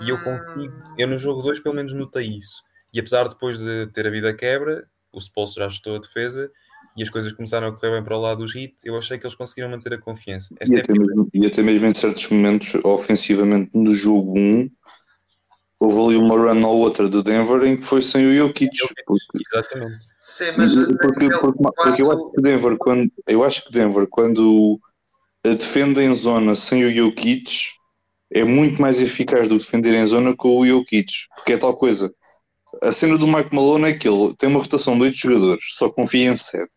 E eu consigo, eu no jogo 2 pelo menos notei isso. E apesar de depois de ter havido a quebra, o Spolster já ajustou a defesa e as coisas começaram a correr bem para o lado dos hits, eu achei que eles conseguiram manter a confiança. E até, é mesmo, e até, mesmo, em certos momentos, ofensivamente, no jogo 1, um, houve ali uma run ou outra de Denver em que foi sem o Jokic. Porque, Exatamente. Sim, mas porque, porque, porque, eu acho que Denver, quando, eu acho que Denver, quando defende em zona sem o Jokic, é muito mais eficaz do que defender em zona com o Jokic, porque é tal coisa. A cena do Mike Malone é que ele tem uma rotação de 8 jogadores, só confia em 7.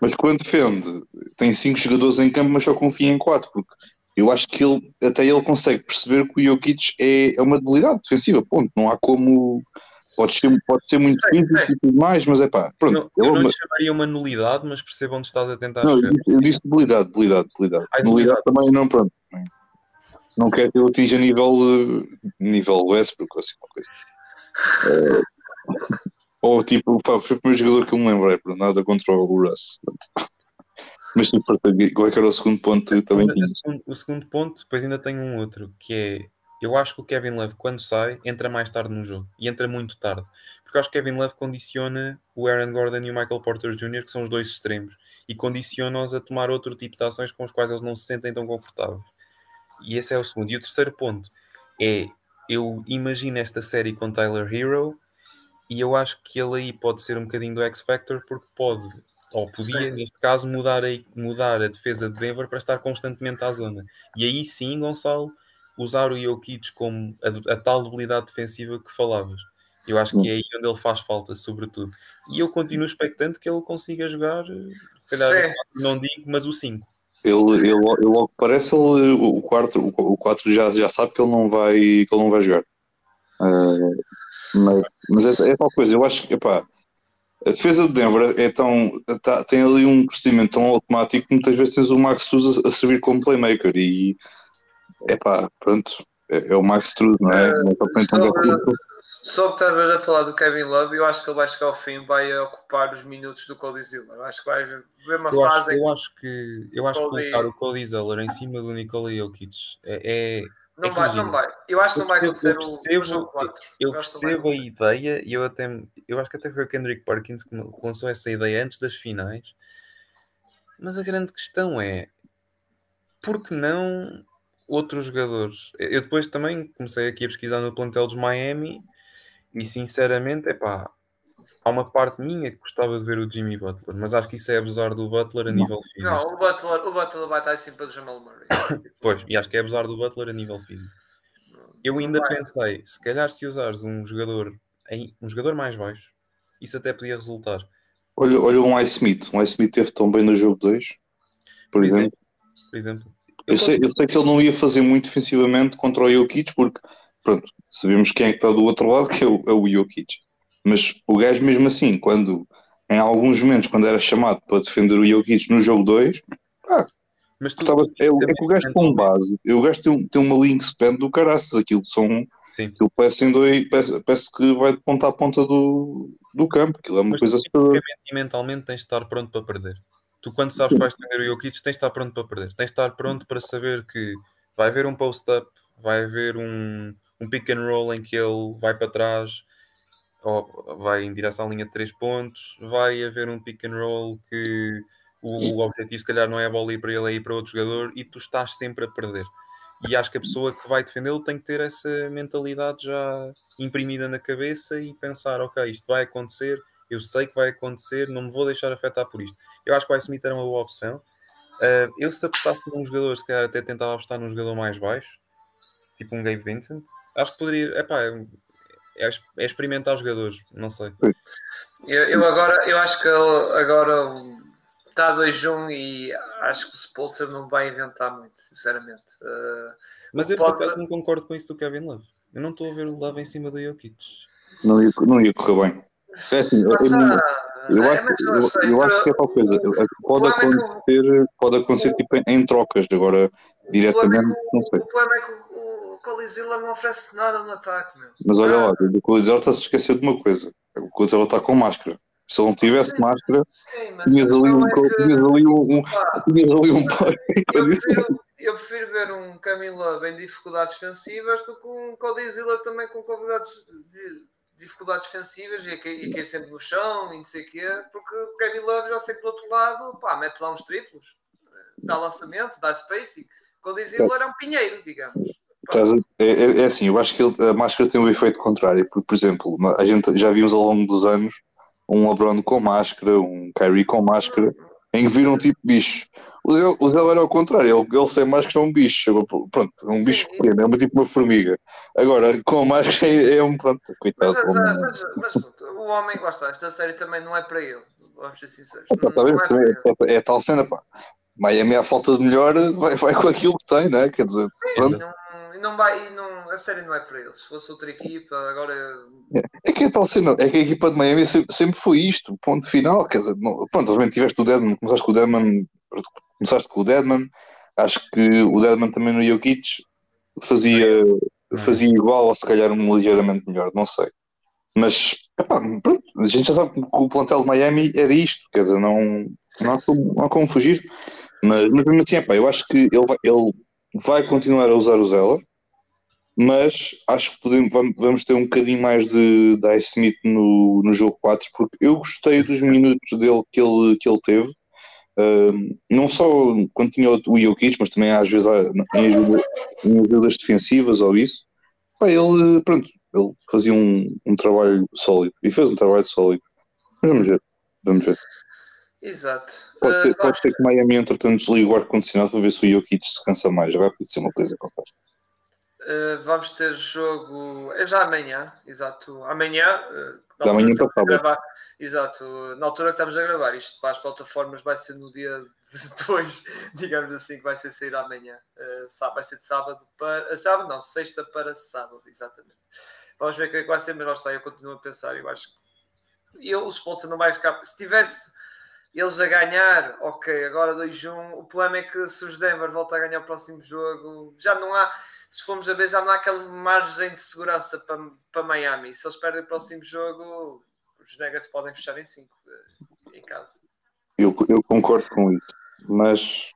Mas quando defende, tem 5 jogadores em campo, mas só confia em 4, porque eu acho que ele, até ele consegue perceber que o Jokic é, é uma debilidade defensiva, ponto. Não há como. Pode ser, pode ser muito físico e tudo mais, mas é pá, pronto. Não, eu não lhe chamaria uma nulidade, mas percebo onde estás a tentar Não, eu disse, eu disse debilidade, debilidade, debilidade. Ai, nulidade também não, pronto. Não quero que eu atinja nível, eh, nível Westbrook ou assim, uma coisa. É, <laughs> ou tipo, pá, foi o primeiro jogador que eu me lembrei, por nada contra o Russ. Mas sim, qual é que era o segundo ponto? Também segundo, o segundo ponto, depois ainda tenho um outro, que é eu acho que o Kevin Love, quando sai, entra mais tarde no jogo e entra muito tarde, porque acho que Kevin Love condiciona o Aaron Gordon e o Michael Porter Jr., que são os dois extremos, e condiciona-os a tomar outro tipo de ações com os quais eles não se sentem tão confortáveis. E esse é o segundo. E o terceiro ponto é: eu imagino esta série com Tyler Hero, e eu acho que ele aí pode ser um bocadinho do X Factor, porque pode ou podia, sim. neste caso, mudar a, mudar a defesa de Denver para estar constantemente à zona. E aí sim, Gonçalo, usar o Jokic como a, a tal debilidade defensiva que falavas. Eu acho que é aí onde ele faz falta, sobretudo. E eu continuo expectante que ele consiga jogar, se calhar, não digo, mas o 5. Ele, ele, ele, logo parece, ele, o 4 o, quatro já, já sabe que ele não vai, que ele não vai jogar. Uh, mas mas é, é tal coisa, eu acho que, epá, a defesa de Denver é tão, tá, tem ali um procedimento tão automático que muitas vezes tens o Max Struz a, a servir como playmaker e é pá, pronto, é, é, o Max Struz, não é? Uh, só que estás a falar do Kevin Love, eu acho que ele vai chegar ao fim, vai ocupar os minutos do Cody Ziller. Acho que vai ver uma eu fase. Acho, eu acho que eu acho Cody... que colocar o Cody Zeller em cima do Nikola Jokic é, é não é vai, não vai. Eu acho que não vai acontecer eu percebo, o, jogo 4. Eu, eu percebo a ideia e eu até eu acho que até foi o Kendrick Perkins que lançou essa ideia antes das finais. Mas a grande questão é por que não outros jogadores? Eu depois também comecei aqui a pesquisar no plantel dos Miami e sinceramente, é pá, há uma parte minha que gostava de ver o Jimmy Butler, mas acho que isso é abusar do Butler a nível físico. Não, o Butler, o Butler vai estar em cima do Jamal Murray. <coughs> pois, e acho que é abusar do Butler a nível físico. Eu ainda pensei, se calhar se usares um jogador, um jogador mais baixo, isso até podia resultar. Olha, olha um Ice Smith, um Ice Smith teve tão bem no jogo 2, por, por exemplo. exemplo. Por exemplo. Eu, eu, sei, eu sei que ele não ia fazer muito defensivamente contra o Jokic, porque, pronto, sabemos quem é que está do outro lado, que é o, é o Jokic. Mas o gajo, mesmo assim, quando em alguns momentos, quando era chamado para defender o Jokic no jogo 2, ah, mas tu, estava, é, é, que o gajo tem um base, o gajo tem, tem uma wingspan do caraças, aquilo são. Sim. Aquilo parece, em dois, parece, parece que vai de ponta a ponta do, do campo, aquilo é uma mas coisa. E mentalmente tens de estar pronto para perder. Tu, quando sabes que vais defender o Jokic, tens de estar pronto para perder. Tens de estar pronto para saber que vai haver um post-up, vai haver um, um pick and roll em que ele vai para trás vai em direção à linha de 3 pontos, vai haver um pick and roll que o, o objetivo se calhar não é a bola ir para ele, é ir para outro jogador e tu estás sempre a perder. E acho que a pessoa que vai defendê-lo tem que ter essa mentalidade já imprimida na cabeça e pensar, ok, isto vai acontecer, eu sei que vai acontecer, não me vou deixar afetar por isto. Eu acho que o Smith era uma boa opção. Uh, eu se apostasse num jogador, se calhar até tentava apostar num jogador mais baixo, tipo um Gabe Vincent. Acho que poderia. Epá, é, é, é experimentar jogadores, não sei. Eu, eu agora, eu acho que agora está 2-1 e acho que o Spolster não vai inventar muito, sinceramente. Uh, Mas eu pode... não concordo com isso do Kevin Love. Eu não estou a ver o Love em cima do Jokic. Não ia, não ia correr bem. É assim, eu, eu, eu, é, acho, eu, eu acho que é tal coisa. Pode acontecer, pode acontecer tipo, em trocas, agora diretamente, não sei. O problema é que o, o Colisila não oferece nada no ataque, meu. Mas olha lá, o Colisila está-se a esquecer de uma coisa. O Colisila está com máscara. Se ele não tivesse sim, máscara, sim, tinhas ali um. É que... Tinhas ali um. tinhas ali um eu, prefiro, <laughs> eu prefiro ver um Camilo em dificuldades defensivas do que um Cody Ziller também com convidados de dificuldades defensivas e a cair sempre no chão e não sei o quê, porque o Kevin Love já sei que do outro lado, pá, mete lá uns triplos, dá lançamento, dá spacing. Quando diz ele era um pinheiro, digamos. É, é, é, assim, eu acho que ele, a máscara tem um efeito contrário, porque, por exemplo, a gente já vimos ao longo dos anos um LeBron com máscara, um Kyrie com máscara, em que viram tipo bicho. O Zé, o Zé era ao contrário, ele, ele sem máscara é um bicho, pronto, é um bicho Sim, pequeno, é uma, tipo uma formiga. Agora, com a máscara é, é um, pronto, coitado. Mas, mas, mas, mas o homem, lá está, esta série também não é para ele, vamos ser sinceros. Tá, tá é, é, é, tal cena, pá. Miami, à falta de melhor, vai, vai com aquilo que tem, né? Quer dizer, Sim, pronto. Não, não vai, não, a série não é para ele. Se fosse outra equipa, agora. É, que é tal cena, é que a equipa de Miami sempre, sempre foi isto, ponto final. Quer dizer, não, pronto, obviamente tiveste o Deadman, começaste com o Deadman, começaste com o Deadman, acho que o Deadman também no Jokic fazia, fazia igual ou se calhar um ligeiramente melhor, não sei. Mas epá, pronto, a gente já sabe que o plantel de Miami era isto, quer dizer, não, não, há, como, não há como fugir. Mas, mas mesmo assim, epá, eu acho que ele vai, ele vai continuar a usar o Zeller, mas acho que podemos, vamos ter um bocadinho mais de, de Ice Smith no, no jogo 4, porque eu gostei dos minutos dele que ele, que ele teve, não só quando tinha o Jokic, mas também às vezes em, ajuda, ajudas defensivas ou isso. Ele, pronto, ele fazia um, um trabalho sólido e fez um trabalho sólido. Mas vamos ver, vamos ver. Exato. Pode, ser, uh, pode ser que Miami, entretanto, desligue o ar-condicionado para ver se o Jokic se cansa mais rápido, isso é uma coisa que eu faço. Uh, vamos ter jogo. É já amanhã, exato. Amanhã. Uh, amanhã para gravar, Exato. Na altura que estamos a gravar, isto para as plataformas vai ser no dia <laughs> 2, digamos assim, que vai ser sair amanhã. Uh, vai ser de sábado para. sábado não, sexta para sábado, exatamente. Vamos ver o que é que vai ser, mas lá está, eu continuo a pensar. Eu acho que eu, o sponsor não vai ficar. Se tivesse eles a ganhar, ok, agora 2-1. O problema é que se os Denver voltam a ganhar o próximo jogo, já não há se formos a ver, já não há aquela margem de segurança para, para Miami. Se eles perdem o próximo jogo, os Nuggets podem fechar em 5 eh, em casa. Eu, eu concordo com isso, mas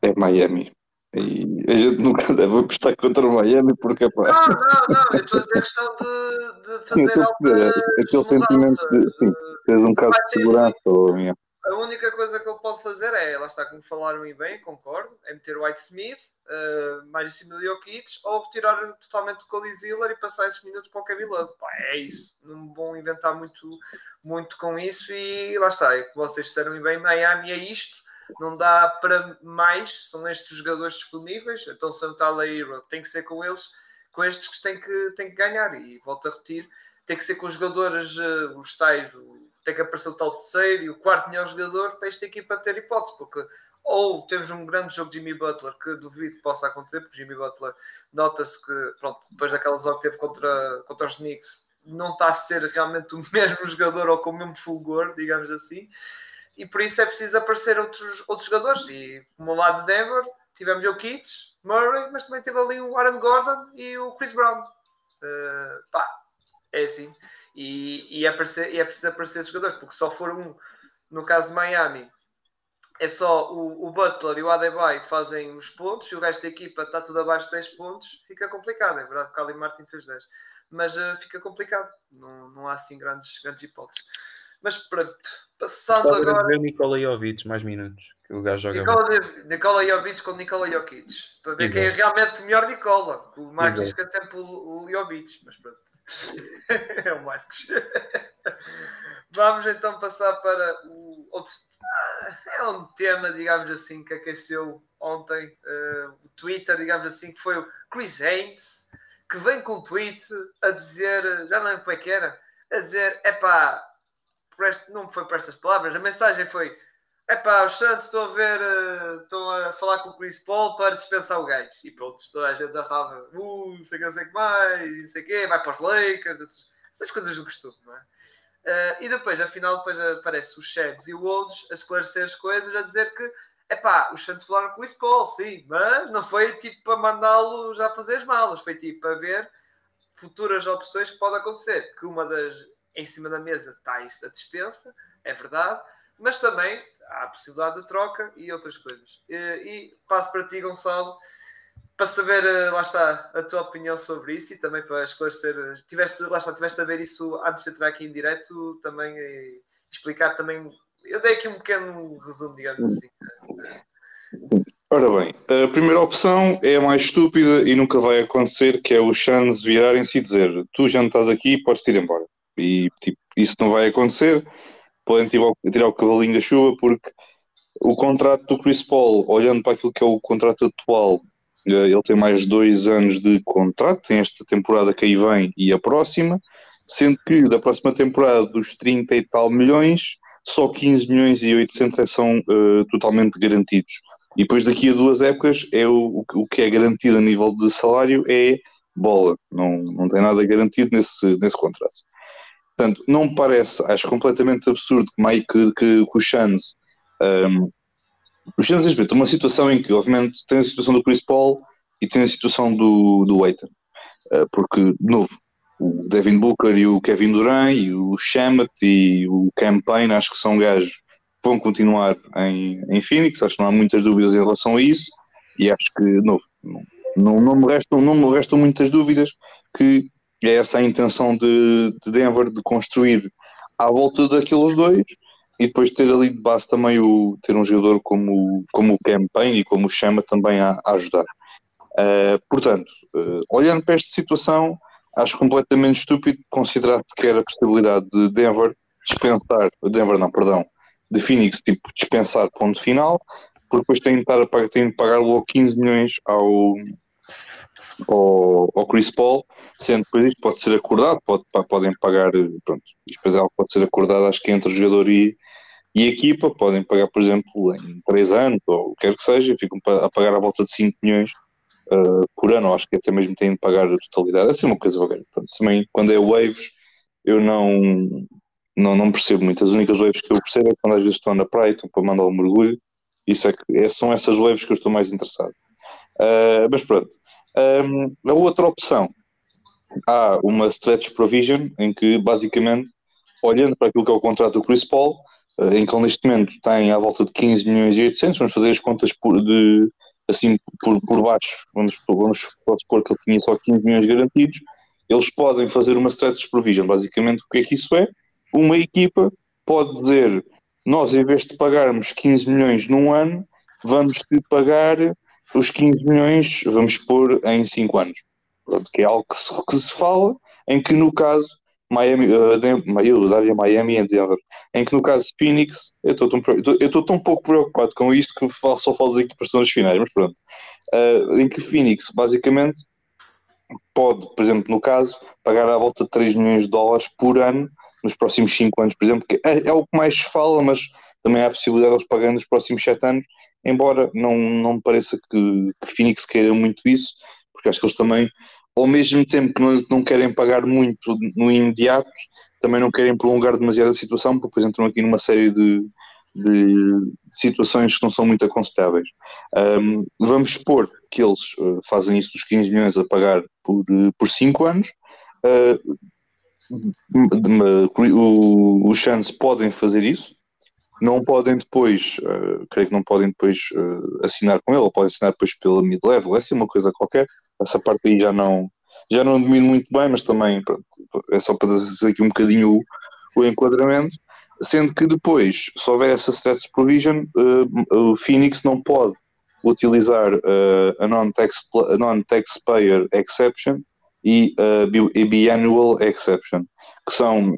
é Miami. E a gente nunca <laughs> deve apostar contra o Miami porque pá. Não, não, não, eu estou a dizer a questão de, de fazer sim, alta. Aquele sentimento de, sim, tens um caso de segurança. Ou, minha. A única coisa que ele pode fazer é, lá está, como falaram e bem, concordo, é meter White Smith, uh, cima do Jokic, ou retirar totalmente o Cody Ziller e passar esses minutos para o Kevin Love. Pá, é isso. Não vão inventar muito, muito com isso e lá está, é que vocês disseram e bem, Miami é isto, não dá para mais, são estes os jogadores disponíveis, então se não está a Hero, tem que ser com eles, com estes que têm que, têm que ganhar. E volto a repetir, tem que ser com os jogadores, uh, os tais, tem que aparecer o tal terceiro e o quarto melhor jogador para esta equipa ter hipótese, porque ou temos um grande jogo de Jimmy Butler que duvido que possa acontecer, porque Jimmy Butler nota-se que, pronto, depois daquela lesão que teve contra, contra os Knicks, não está a ser realmente o <laughs> mesmo jogador ou com o mesmo fulgor, digamos assim, e por isso é preciso aparecer outros, outros jogadores. E como lado de Denver, tivemos o Kitts, Murray, mas também teve ali o Aaron Gordon e o Chris Brown. Uh, pá, é assim. E, e, é preciso, e é preciso aparecer esses jogadores, porque só for um, no caso de Miami, é só o, o Butler e o Adebayo que fazem os pontos e o resto da equipa está tudo abaixo de 10 pontos, fica complicado. É verdade que o Cali Martin fez 10, mas uh, fica complicado. Não, não há assim grandes, grandes hipóteses. Mas pronto, passando agora. Nikola Jovic, mais minutos, o gajo joga. Nikola, Nikola Jovic com Nikola Jokic, para ver Exato. quem é realmente melhor Nikola. O Marcos fica sempre o, o Jovic, mas pronto, <laughs> é o Marcos. <laughs> Vamos então passar para o outro. É um tema, digamos assim, que aqueceu ontem uh, o Twitter, digamos assim, que foi o Chris Haynes, que vem com um tweet a dizer, já não lembro como é que era, a dizer, epá, não foi por estas palavras, a mensagem foi, epá, os Santos estão a ver, uh, estão a falar com o Chris Paul para dispensar o gajo. E pronto, toda a gente já estava, uh, não sei o que, não sei que mais, não sei o quê, vai para os Lakers, essas, essas coisas do costume, não é? Uh, e depois, afinal, depois aparece os Shags e o Wolves a esclarecer as coisas, a dizer que Epá, os Santos falaram com o Paul, sim, mas não foi tipo para mandá-lo já fazer as malas, foi tipo para ver futuras opções que pode acontecer. Que uma das em cima da mesa está da dispensa, é verdade, mas também há a possibilidade de troca e outras coisas. E, passo para ti, Gonçalo, para saber, eh, lá está, a tua opinião sobre isso e também para esclarecer. Tiveste, lá está, tiveste a ver isso antes de entrar aqui em direto também e explicar também eu dei aqui um pequeno resumo, digamos assim. Ora bem, a primeira opção é a mais estúpida e nunca vai acontecer, que é os Suns virarem-se e dizer tu já não estás aqui, podes ir embora. E tipo, isso não vai acontecer, podem tirar, tirar o cavalinho da chuva, porque o contrato do Chris Paul, olhando para aquilo que é o contrato atual, eh, ele tem mais dois anos de contrato, tem esta temporada que aí vem e a próxima, sendo que da próxima temporada dos 30 e tal milhões, só 15 milhões e 800 é são uh, totalmente garantidos. E depois daqui a duas épocas é o, o que é garantido a nível de salário é bola, não, não tem nada garantido nesse, nesse contrato. Portanto, não me parece, acho completamente absurdo que, que, que, que o Chance um, ehm, o respeita uma situação em que, obviamente, tem a situação do Chris Paul e tem a situação do, do Aiton. Uh, porque, de novo, o Devin Booker e o Kevin Durant e o Shamet e o Campaign, acho que são gajos que vão continuar em, em Phoenix, acho que não há muitas dúvidas em relação a isso e acho que, de novo, não, não, me restam, não me restam muitas dúvidas que é essa a intenção de, de Denver de construir à volta daqueles dois e depois ter ali de base também o, ter um jogador como, como o Campaign e como o Chama também a, a ajudar. Uh, portanto, uh, olhando para esta situação, acho completamente estúpido considerar sequer a possibilidade de Denver dispensar, Denver não, perdão, de Phoenix, tipo, dispensar ponto final, porque depois tem de, estar a tem de pagar logo 15 milhões ao, ao, ao, Chris Paul, sendo que isto pode ser acordado, pode, podem pagar, pronto, depois é pode ser acordado, acho que entre o jogador e, e equipa, podem pagar, por exemplo, em 3 anos, ou o que quer que seja, ficam a pagar à volta de 5 milhões uh, por ano, acho que até mesmo têm de pagar a totalidade. É assim uma coisa vaga. Também quando é waves, eu não, não, não percebo muito. As únicas waves que eu percebo é quando às vezes estou na praia, estou para mandar um mergulho. Isso é que, é, são essas waves que eu estou mais interessado. Uh, mas pronto. Um, a outra opção, há uma stretch provision em que basicamente, olhando para aquilo que é o contrato do Chris Paul, uh, em que ele neste momento tem à volta de 15 milhões e 800, vamos fazer as contas por, de, assim por, por baixo, vamos, vamos supor que ele tinha só 15 milhões garantidos, eles podem fazer uma stretch provision. Basicamente, o que é que isso é? Uma equipa pode dizer: nós, em vez de pagarmos 15 milhões num ano, vamos te pagar os 15 milhões, vamos pôr em 5 anos. Pronto, que é algo que se, que se fala, em que no caso Miami, uh, eu daria Miami e Denver, em que no caso Phoenix, eu estou tão, pouco preocupado com isto que só falo das equipas nas finais, mas pronto. Uh, em que Phoenix, basicamente, pode, por exemplo, no caso, pagar à volta de 3 milhões de dólares por ano nos próximos 5 anos, por exemplo, que é, é, o que mais se fala, mas também há a possibilidade de eles pagarem nos próximos 7 anos, embora não, não me pareça que, que Phoenix queira muito isso, porque acho que eles também ao mesmo tempo que não, não querem pagar muito no imediato, também não querem prolongar demasiado a situação, porque depois entram aqui numa série de, de situações que não são muito aconselháveis. Um, vamos supor que eles uh, fazem isso dos 15 milhões a pagar por, uh, por 5 anos. Uh, os Chance podem fazer isso, não podem depois, uh, creio que não podem depois uh, assinar com ele, ou podem assinar depois pela mid-level, é assim uma coisa qualquer, essa parte aí já não, já não domino muito bem, mas também pronto, é só para fazer aqui um bocadinho o, o enquadramento. Sendo que depois, se houver essa status provision, uh, o Phoenix não pode utilizar a non-taxpayer non exception e a biannual exception, que são,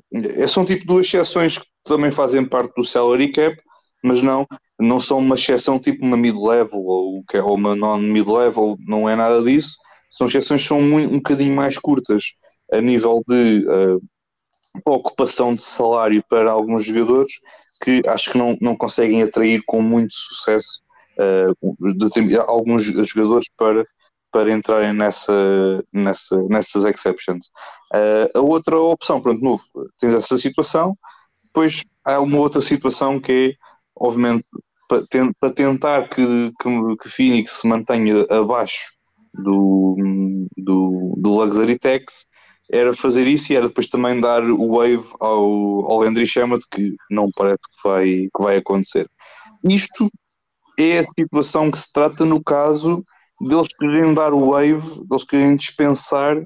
são tipo duas exceções que também fazem parte do salary cap, mas não, não são uma exceção tipo uma mid-level ou, ou uma non-mid-level, não é nada disso, são exceções que são muito, um bocadinho mais curtas a nível de uh, ocupação de salário para alguns jogadores que acho que não, não conseguem atrair com muito sucesso uh, alguns jogadores para, para entrarem nessa, nessa, nessas exceptions. Uh, a outra opção, pronto, novo, tens essa situação, depois há uma outra situação que é, obviamente, para, para tentar que, que, que Phoenix se mantenha abaixo do, do, do Luxury Tax, era fazer isso e era depois também dar o wave ao, ao Landry Shamet, que não parece que vai, que vai acontecer. Isto é a situação que se trata no caso deles quererem dar o wave, deles quererem dispensar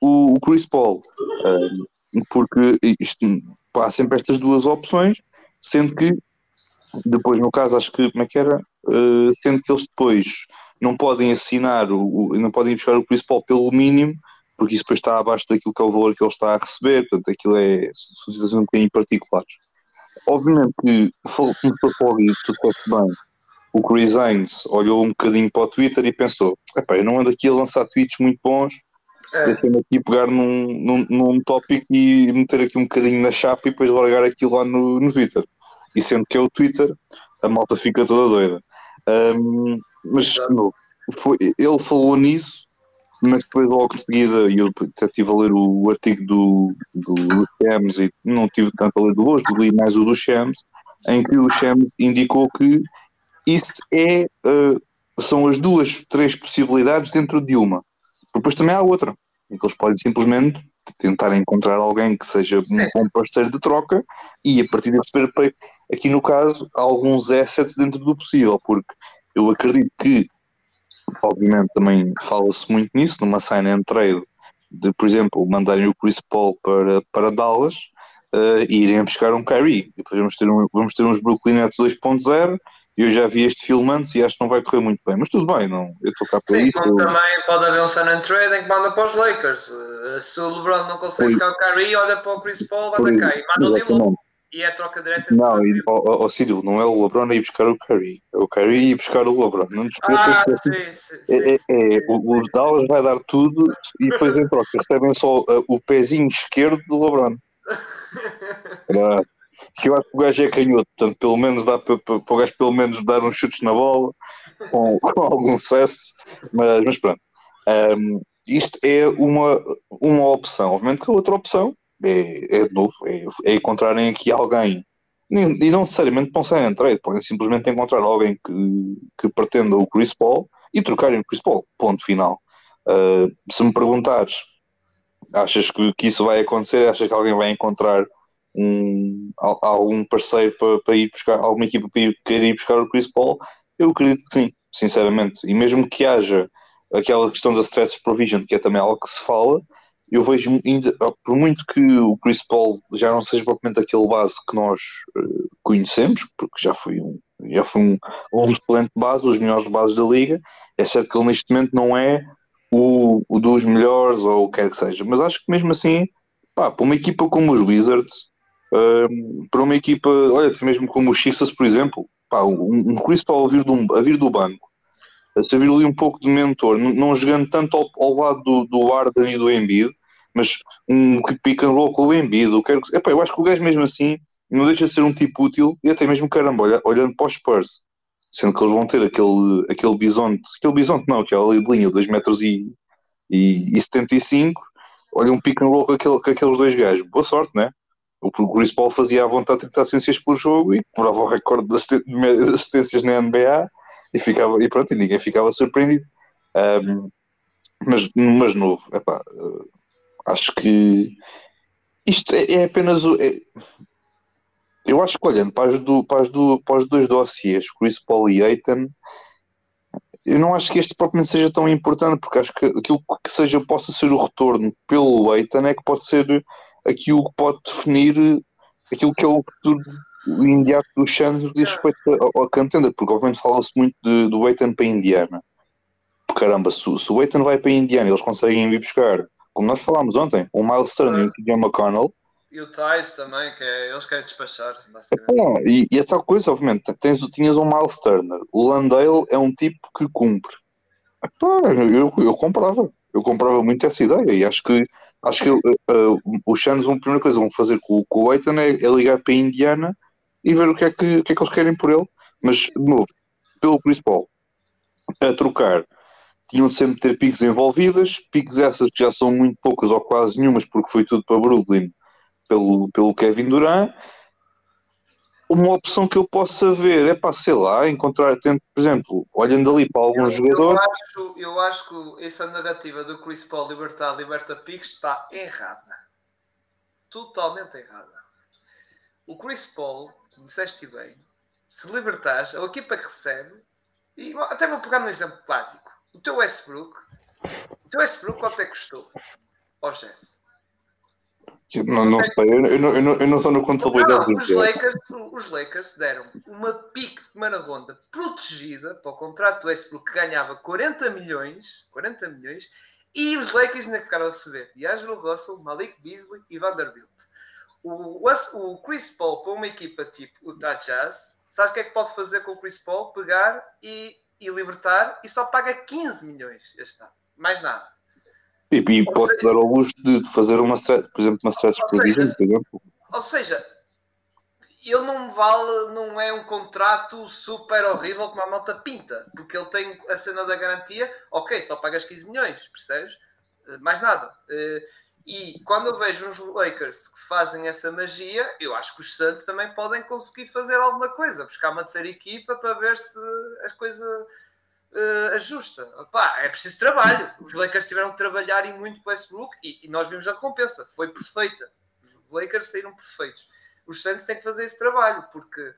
o, o Chris Paul. Uh, porque isto, há sempre estas duas opções, sendo que depois, no caso, acho que como é que era? Uh, sendo que eles depois não podem assinar, o, não podem buscar o Chris Paul pelo mínimo, porque isso depois está abaixo daquilo que é o valor que ele está a receber, portanto, aquilo é situações um bocadinho particulares. Obviamente que, como tu disseste bem, o Chris Hines olhou um bocadinho para o Twitter e pensou: eu não ando aqui a lançar tweets muito bons, é. deixa-me aqui pegar num, num, num tópico e meter aqui um bocadinho na chapa e depois largar aquilo lá no, no Twitter. E sendo que é o Twitter, a malta fica toda doida. Um, mas não, foi, ele falou nisso mas depois logo em seguida, e eu até estive a ler o, o artigo do, do, do Shams e não tive tanto a ler do hoje, li mais o do Shams, em que o Shams indicou que isso é, uh, são as duas, três possibilidades dentro de uma. Depois também há outra, em que eles podem simplesmente tentar encontrar alguém que seja um bom parceiro de troca e a partir de receber, aqui no caso, alguns assets dentro do possível, porque eu acredito que obviamente também fala-se muito nisso, numa sign and trade, de, por exemplo, mandarem o Chris Paul para, para Dallas uh, e irem buscar um Kyrie. Depois vamos ter, um, vamos ter uns Brooklyn Nets 2.0 e eu já vi este filme antes e acho que não vai correr muito bem, mas tudo bem, não, eu estou cá para Sim, isso. Sim, eu... também pode haver um and trade em que manda para os Lakers. Uh, se o LeBron não consegue ficar o Kyrie, olha para o Chris Paul, anda cá e manda o Dilo e é troca direta Não, e, Círio, não é o LeBron a ir buscar o Curry. É o Curry a ir buscar o LeBron. Não ah, sim, sim, sim, é, é, é, o, o Dallas vai dar tudo e depois em troca recebem só uh, o pezinho esquerdo do LeBron. <laughs> que eu acho que o gajo é canhoto, portanto, pelo menos dá para, o gajo pelo menos dar uns chutes na bola com, <laughs> com algum sucesso, mas, mas pronto. Um, isto é uma, uma opção. Obviamente que a outra opção é, é de novo, é, é encontrarem aqui alguém, e não necessariamente pensarem em trade, podem simplesmente encontrar alguém que, que pretenda o Chris Paul e trocarem o Chris Paul, ponto final. Uh, se me perguntares, achas que, que isso vai acontecer? Achas que alguém vai encontrar um, algum parceiro para, para ir buscar, alguma equipa para ir, querer ir buscar o Chris Paul? Eu acredito que sim, sinceramente. E mesmo que haja aquela questão da stretch provision, que é também algo que se fala, eu vejo ainda, por muito que o Chris Paul já não seja propriamente aquele base que nós uh, conhecemos, porque já foi um, já foi um, um excelente base, os melhores bases da liga, é certo que ele neste momento não é o, o dos melhores ou o que quer que seja, mas acho que mesmo assim, pá, para uma equipa como os Wizards, uh, para uma equipa, olha, mesmo como os Sixers, por exemplo, pá, um, um Chris Paul a vir, do, a vir do banco, a servir ali um pouco de mentor, não, jogando tanto ao, ao lado do, do Arden e do Embiid, mas um pick and roll com o Embiid, eu, quero, epá, eu acho que o gajo mesmo assim não deixa de ser um tipo útil e até mesmo caramba, olha, olhando para os Spurs, sendo que eles vão ter aquele, aquele bisonte, aquele bisonte não, que é a linha de 2 metros e, e, e 75, olha um pick and roll com, aquele, com aqueles dois gajos, boa sorte, né? O Chris Paul fazia à vontade 30 assistências por jogo e cobrava o recorde de assistências na NBA e, ficava, e pronto, e ninguém ficava surpreendido. Um, mas, mas novo, epá, Acho que isto é, é apenas o. É, eu acho que olhando para, do, para, do, para os dois dossiês, Chris Paul e Aiton, eu não acho que este propriamente seja tão importante, porque acho que aquilo que seja possa ser o retorno pelo Aiton é que pode ser aquilo que pode definir aquilo que é o futuro imediato do Suns diz respeito ao contender, porque obviamente fala-se muito de, do Aiton para a Indiana. Caramba, se, se o Aiton vai para a Indiana eles conseguem vir buscar como nós falámos ontem, o Miles Turner e o John McConnell. E o Tice também, que é, eles querem despachar. É, e, e a tal coisa, obviamente, tens, tinhas um Miles Turner. O Landale é um tipo que cumpre. Epá, eu, eu comprava. eu comprava muito essa ideia e acho que acho que uh, os Suns, a primeira coisa que vão fazer com, com o Aiton é, é, ligar para a Indiana e ver o que, é que, o que é que eles querem por ele. Mas, de novo, pelo Paul, a trocar, tinham de sempre ter piques envolvidas, piques essas que já são muito poucas ou quase nenhumas, porque foi tudo para Brooklyn pelo, pelo Kevin Durant uma opção que eu possa ver é para, sei lá, encontrar, por exemplo, olhando ali para alguns eu, jogadores. Eu acho, eu acho que essa narrativa do Chris Paul libertar, liberta Picks está errada. Totalmente errada. O Chris Paul, disseste bem, se libertares, a equipa que recebe, e até vou pegar um exemplo básico. O teu Westbrook, o teu Westbrook quanto é que custou? Ao Jesse? Não, não sei, eu, eu, não, eu, eu não estou no contabilidade não, os Lakers, os Lakers deram uma pique de primeira ronda protegida para o contrato do Westbrook que ganhava 40 milhões, 40 milhões, e os Lakers ainda ficaram a receber D'Angelo Russell, Malik Beasley e Vanderbilt. O, o Chris Paul para uma equipa tipo o da Jazz, sabe o que é que pode fazer com o Chris Paul? Pegar e, e libertar e só paga 15 milhões este ano. Mais nada. E, e pode seja, dar ao luxo de fazer uma, por exemplo, uma stretch provision, por exemplo. Ou seja, ele não vale, não é um contrato super horrível como a malta pinta, porque ele tem a cena da garantia, ok, só pagas 15 milhões, percebes? Eh, mais nada. Eh, e quando eu vejo uns Lakers que fazem essa magia, eu acho que os Santos também podem conseguir fazer alguma coisa, buscar uma terceira equipa para ver se as coisas uh, ajusta. Pá, é preciso trabalho. Os Lakers tiveram de trabalhar e muito para Westbrook e, e nós vimos a recompensa. Foi perfeita. Os Lakers saíram perfeitos. Os Santos têm que fazer esse trabalho porque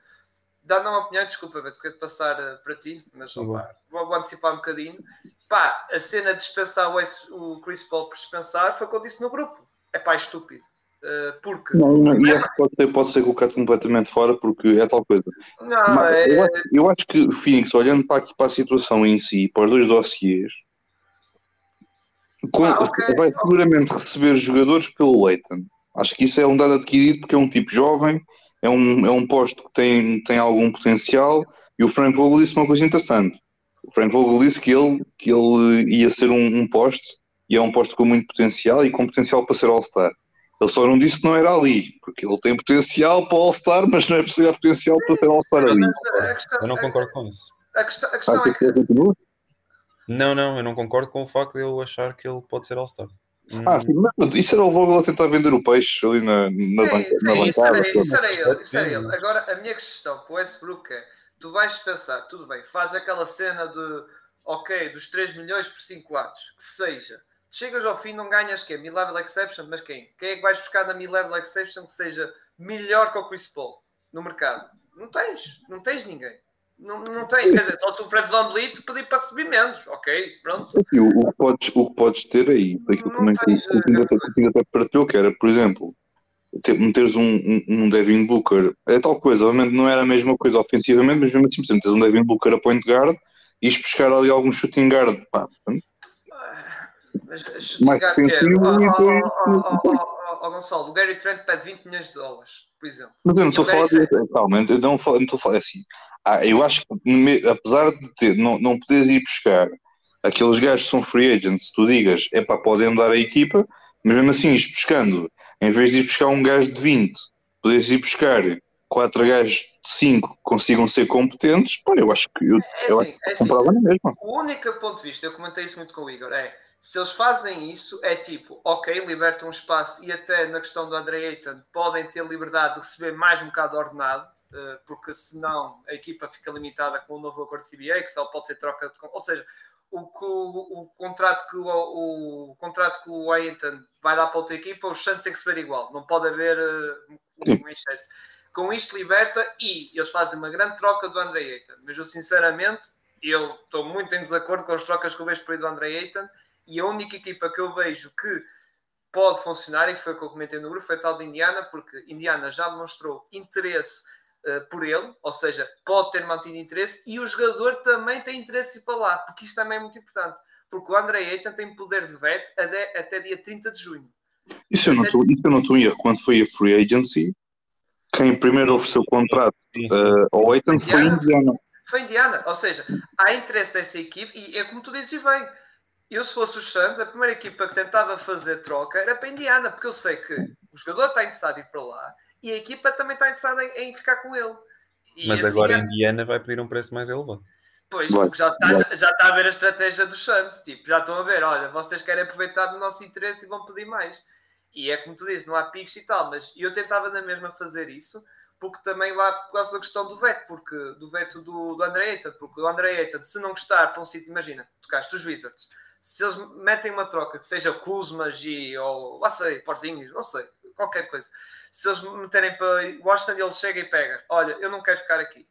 dando uma opinião, desculpa, Beto, quero passar uh, para ti, mas opa, vou, vou, antecipar um bocadinho. Pá, a cena de dispensar o, o Chris Paul por dispensar foi o que eu disse no grupo. É pá, estúpido. Eh, porque. Não, não, e essa pode ser, pode ser colocado completamente fora porque é tal coisa. Não, Mas, é... eu, acho, eu, acho, que o Phoenix, olhando para, para a situação em si, para os dois dossiers, ah, okay. vai seguramente receber jogadores pelo Leighton. Acho que isso é um dado adquirido porque é um tipo jovem, é um, é um posto que tem, tem algum potencial e o Frank Vogel disse uma coisa interessante. O Frank Vogel disse que ele, que ele ia ser um, um posto e é um posto com muito potencial e com potencial para ser All-Star. Ele só não disse que não era ali, porque ele tem potencial para All-Star, mas não é preciso potencial para ter All-Star ali. Eu não concordo com isso. A questão, a questão ah, é que... Não, não, eu não concordo com o facto de eu achar que ele pode ser All-Star. Ah, sim, mas isso era o Vogel a tentar vender o peixe ali na, na, sim, banca, sim, na isso bancada. Era, isso era ele, isso era ele. Agora, a minha questão para o Westbrook é: tu vais pensar, tudo bem, faz aquela cena de, ok, dos 3 milhões por 5 anos, que seja chegas ao fim, não ganhas quem? Mid-level exception, mas quem? Quem é que vais buscar na mid-level exception que seja melhor que o Chris Paul no mercado? Não tens, não tens ninguém. Não, não tem, quer dizer, só se o Fred Van Vliet pedir para receber menos, ok, pronto. Assim, o, o, que podes, o que podes ter aí, daquilo também tens, que o Pinto até, que era, por exemplo, ter, meteres um, um, um, Devin Booker, é tal coisa, obviamente não era a mesma coisa ofensivamente, mas mesmo assim, meteres um Devin Booker a point guard e buscar ali algum shooting guard, pá, mais defensivo Ó Gonçalo, o Gary Trent pede 20 milhões de dólares, por exemplo. Mas eu não estou a falar de. Calma, eu não estou a falar assim. Ah, eu acho que apesar de ter, não, não poderes ir buscar aqueles gajos que são free agents, tu digas, é para podem dar a equipa, mas mesmo assim, ir buscando, em vez de ir buscar um gajo de 20, poderes ir buscar quatro gajos de 5 que consigam ser competentes, pá, eu acho que eu, é eu assim, acho que é comprava assim, na mesma. O único ponto de vista, eu comentei isso muito com o Igor, é se eles fazem isso, é tipo, ok, libertam um espaço e até na questão do Andre Ayton podem ter liberdade de receber mais um bocado ordenado, eh, porque senão a equipa fica limitada com o novo acordo CBA, que só pode ser troca de. Ou seja, o, o, o contrato que o, o, contrato que o Ayton vai dar para outra equipa, os Santos têm que receber igual, não pode haver uh, um excesso. Com isto liberta e eles fazem uma grande troca do Andre Ayton, mas eu sinceramente eu estou muito em desacordo com as trocas que eu vejo por aí do Andre Ayton e a única equipa que eu vejo que pode funcionar, e foi o que eu comentei no grupo, foi a tal de Indiana, porque Indiana já demonstrou interesse uh, por ele, ou seja, pode ter mantido interesse, e o jogador também tem interesse para lá, porque isto também é muito importante, porque o André Ayton tem poder de veto até, até dia 30 de junho. Isso eu, não estou, isso eu não estou em erro. Quando foi a free agency, quem primeiro ofereceu o contrato uh, ao Ayton foi Indiana. Foi Indiana, ou seja, há interesse dessa equipe, e é como tu dizes bem, eu se fosse os Suns, a primeira equipa que tentava fazer troca era para a Indiana, porque eu sei que o jogador está interessado em ir para lá e a equipa também está interessada em, em ficar com ele. E Mas assim agora é- a Indiana vai pedir um preço mais elevado. Pois, porque já está, já, já está a ver a estratégia dos Santos. Tipo, já estão a ver, olha, vocês querem aproveitar do nosso interesse e vão pedir mais. E é como tu dizes, não há picos e tal, mas eu tentava na mesma fazer isso, porque também lá por causa da questão do veto, porque do veto do, do André Ayton, porque o André Ayton, se não gostar para um sítio, imagina, tocaste os Wizards, se eles metem uma troca que seja Kuzma, G ou lá sei, Porzinhos, não sei, qualquer coisa, se eles meterem para Washington, ele chega e pega, olha, eu não quero ficar aqui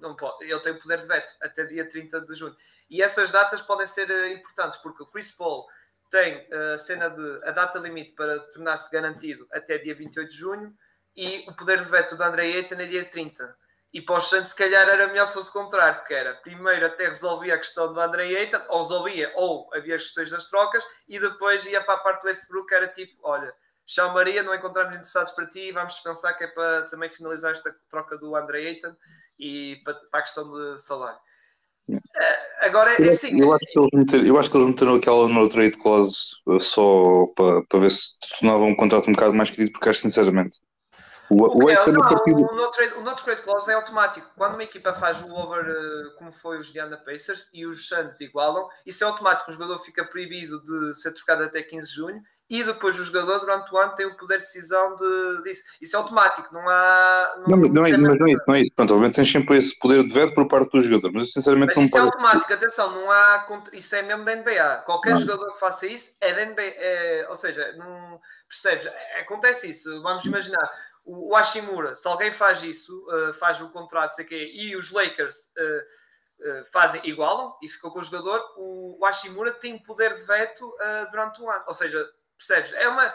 não pode, ele tem o poder de veto até dia 30 de junho. E essas datas podem ser eh, importantes, porque o Chris Paul tem eh, a cena de a data limite para tornar-se garantido até dia 28 de junho e o poder de veto do André Ayton é dia 30. E para os Santos, se calhar, era melhor se fosse contrário, porque era primeiro até resolvia a questão do André Ayton, ou resolvia, ou havia as questões das trocas, e depois ia para a parte do Westbrook, que era tipo: olha, Chão Maria, não encontramos interessados para ti, vamos pensar que é para também finalizar esta troca do André Ayton e para, para a questão de salário. Eh, Agora, é assim, Eu acho, que eles meteram, eu acho que eles meteram aquela no trade clause uh, só para, para ver se tornava um contrato um bocado mais querido, porque acho sinceramente. O, O, o é? Não, de- o, no trade, o no trade clause é automático. Quando uma equipa faz o over, eh, como foi os Diana Pacers, e os Suns igualam, isso é automático. O jogador fica proibido de ser trocado até 15 de junho e depois o jogador, durante o ano, tem o poder de decisão de, disso. Isso é automático, não há. Não, mas não é, mas não é isso, não é. Pronto, obviamente tens sempre esse poder de veto por parte do jogador, mas eu sinceramente Mas não isso é automático, atenção, não há. Isso é mesmo da NBA. Qualquer Não. jogador que faça isso é da NBA. é- ou seja, não percebes? É- Acontece isso. Vamos imaginar o, o Hashimura, se alguém faz isso, uh, faz o contrato, sei quê, e os Lakers uh, uh, fazem, igualam e ficam com o jogador, o, o Hashimura tem poder de veto uh, durante um ano. Ou seja, percebes? É uma.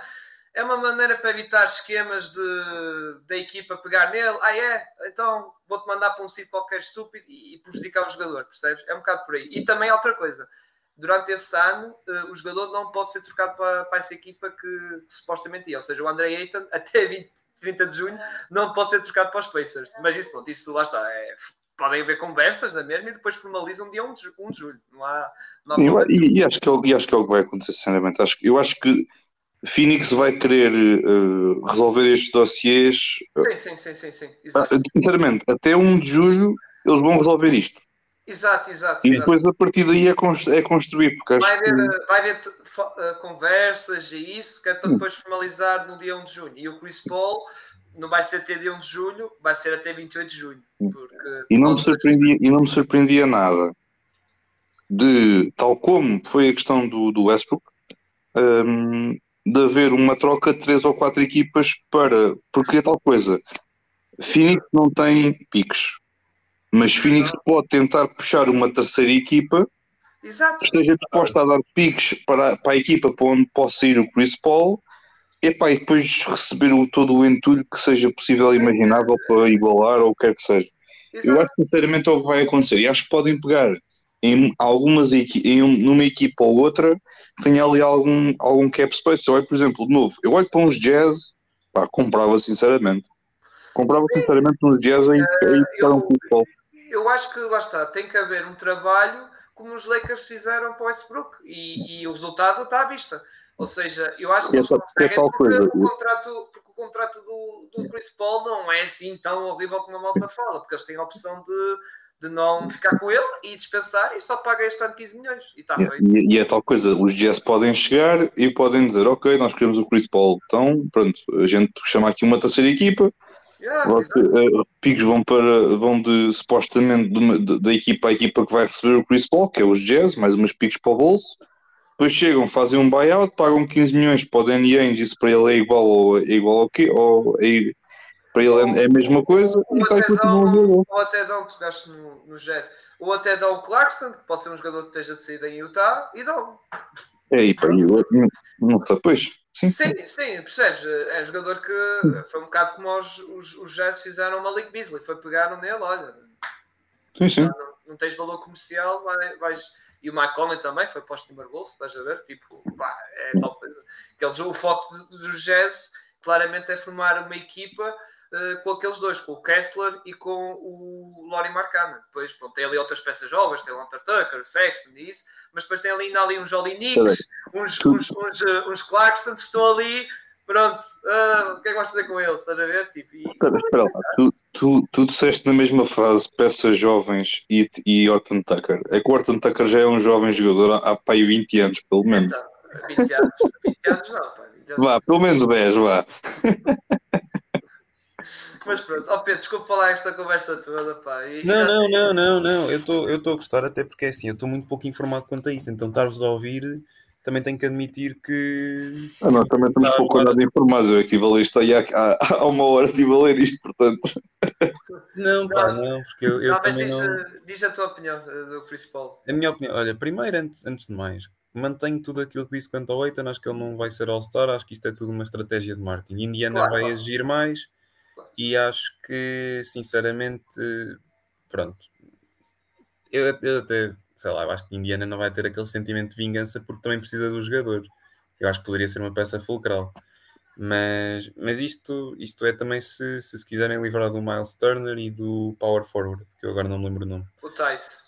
É uma maneira para evitar esquemas de, da equipa pegar nele. Ah, é? Então vou-te mandar para um sítio qualquer estúpido e, e prejudicar o jogador, percebes? É um bocado por aí. E também outra coisa. Durante esse ano, eh, o jogador não pode ser trocado para, para essa equipa que, que supostamente ia. Ou seja, o André Ayton, <laughs> até 20, 30 de junho, não pode ser trocado para os Pacers. Mas isso, pronto, isso lá está. É, podem haver conversas na mesma e depois formalizam dia 1 de, ju- 1 de julho. Não há, não há eu- e, e acho que é, o- e acho que é o que vai acontecer, sinceramente. Acho, eu acho que Phoenix vai querer uh, resolver estes dossiês. Sim, sim, sim, sim, sim. Ah, Exato, sinceramente, até 1 de julho eles vão resolver isto. Exato, exato. E exato. depois a partir daí é, é construir, porque Vai que. haver, vai haver t- fo- eh, conversas e isso, que é para Hum. depois formalizar no dia 1 de junho. E o Chris Paul não vai ser até dia 1 de julho, vai ser até 28 de junho. Porque, Hum. E não, me surpreendia, e não me surpreendia nada de, tal como foi a questão do, do Westbrook, hum, de haver uma troca de três ou quatro equipas para. Porque é tal coisa. Phoenix não tem piques, mas Phoenix pode tentar puxar uma terceira equipa Exato. que esteja disposta a dar piques para, para a equipa para onde possa ir o Chris Paul. Epá, e depois receber o, todo o entulho que seja possível e imaginável para igualar ou o que quer que seja. Eu exato. acho que sinceramente é o que vai acontecer. E acho que podem pegar em algumas em um- numa equipa ou outra que tenha ali algum, algum cap space. Eu olho, por exemplo, de novo, eu olho para uns jazz, pá, comprava sinceramente. Comprava sinceramente uns jazz aí, aí para um futebol. Eu acho que lá está, tem que haver um trabalho como os Lakers fizeram para o Westbrook e, e o resultado está à vista. Ou seja, eu acho que eles conseguem porque, coisa. o contrato, porque o contrato do, do Chris Paul não é assim tão horrível como a malta fala, porque eles têm a opção de, de não ficar com ele e dispensar e só paga este ano 15 milhões. E feito. E, e é tal coisa, os jazz podem chegar e podem dizer, ok, nós queremos o Chris Paul. Então, pronto, a gente chama aqui uma terceira equipa, Você, eh, picos vão para vão de supostamente de uma- de- da equipa à equipa que vai receber o Chris Paul, que é os Jazz, mais umas picos para o bolso. Depois chegam, fazem um buyout, pagam 15 milhões para o Danny Ainge, isso para ele é igual ou é igual ao quê? Ou é, para ele é a mesma coisa e ou, a dão, jogar. ou até dão, tu no, no Jazz, ou até dão o Clarkson, que pode ser um jogador que esteja de saída em Utah, e dão. É, e pá, eu, não, não sei, pois, sim. Sim, sim, percebes? É um jogador que foi um bocado como os, os, os Jazz fizeram o Malik Beasley, foi pegaram nele, olha, Sim, sim. não, não tens valor comercial, vai, vais. E o Conley também foi para os Timberwolves, estás a ver? Tipo, pá, é tal coisa. Que eles, o foco do- dos Jazz claramente é formar uma equipa uh, com aqueles dois, com o Kessler e com o Lori Marcana. Depois, pronto, tem ali outras peças jovens, tem o Hunter Tucker, o Sexton e isso, mas depois tem ali, ainda ali uns Jolly Nicks, uns, uns, uns, uh, uns Clarksons que estão ali. Pronto, uh, o que é que vais fazer com eles? Estás a ver? Tipo, e... espera, espera lá, tu, tu, tu disseste na mesma frase peças jovens e, e Orton Tucker. É que o Orton Tucker já é um jovem jogador há, há pai 20 anos, pelo menos. Então, 20 anos, 20 anos não, pá. 20 anos. Vá, pelo menos 10, vá. <laughs> Mas pronto, ó Pedro, desculpa lá esta conversa toda, pá. E, Não, não, não, não, não. Eu estou eu estou a gostar até porque é assim, eu estou muito pouco informado quanto a isso, então estar-vos a ouvir também tenho que admitir que Ah, nós também estamos Tá, pouco agora- nada informados. Eu é que estive a ler isto aí há, há, há uma hora, estive a ler isto, portanto. não, pá, não, porque eu, eu diz, não. diz a tua opinião eh, do Chris Paul. A minha opinião, olha, primeiro, antes, antes de mais, mantenho tudo aquilo que disse quanto ao Eitan, acho que ele não vai ser All-Star, acho que isto é tudo uma estratégia de marketing. Indiana Claro, vai claro. exigir mais. E acho que, sinceramente, pronto, eu, eu até, sei lá, eu acho que Indiana não vai ter aquele sentimento de vingança porque também precisa do jogador. Eu acho que poderia ser uma peça fulcral. Mas, mas isto, isto é também se, se se quiserem livrar do Miles Turner e do Power Forward, que eu agora não me lembro o nome. O Tice.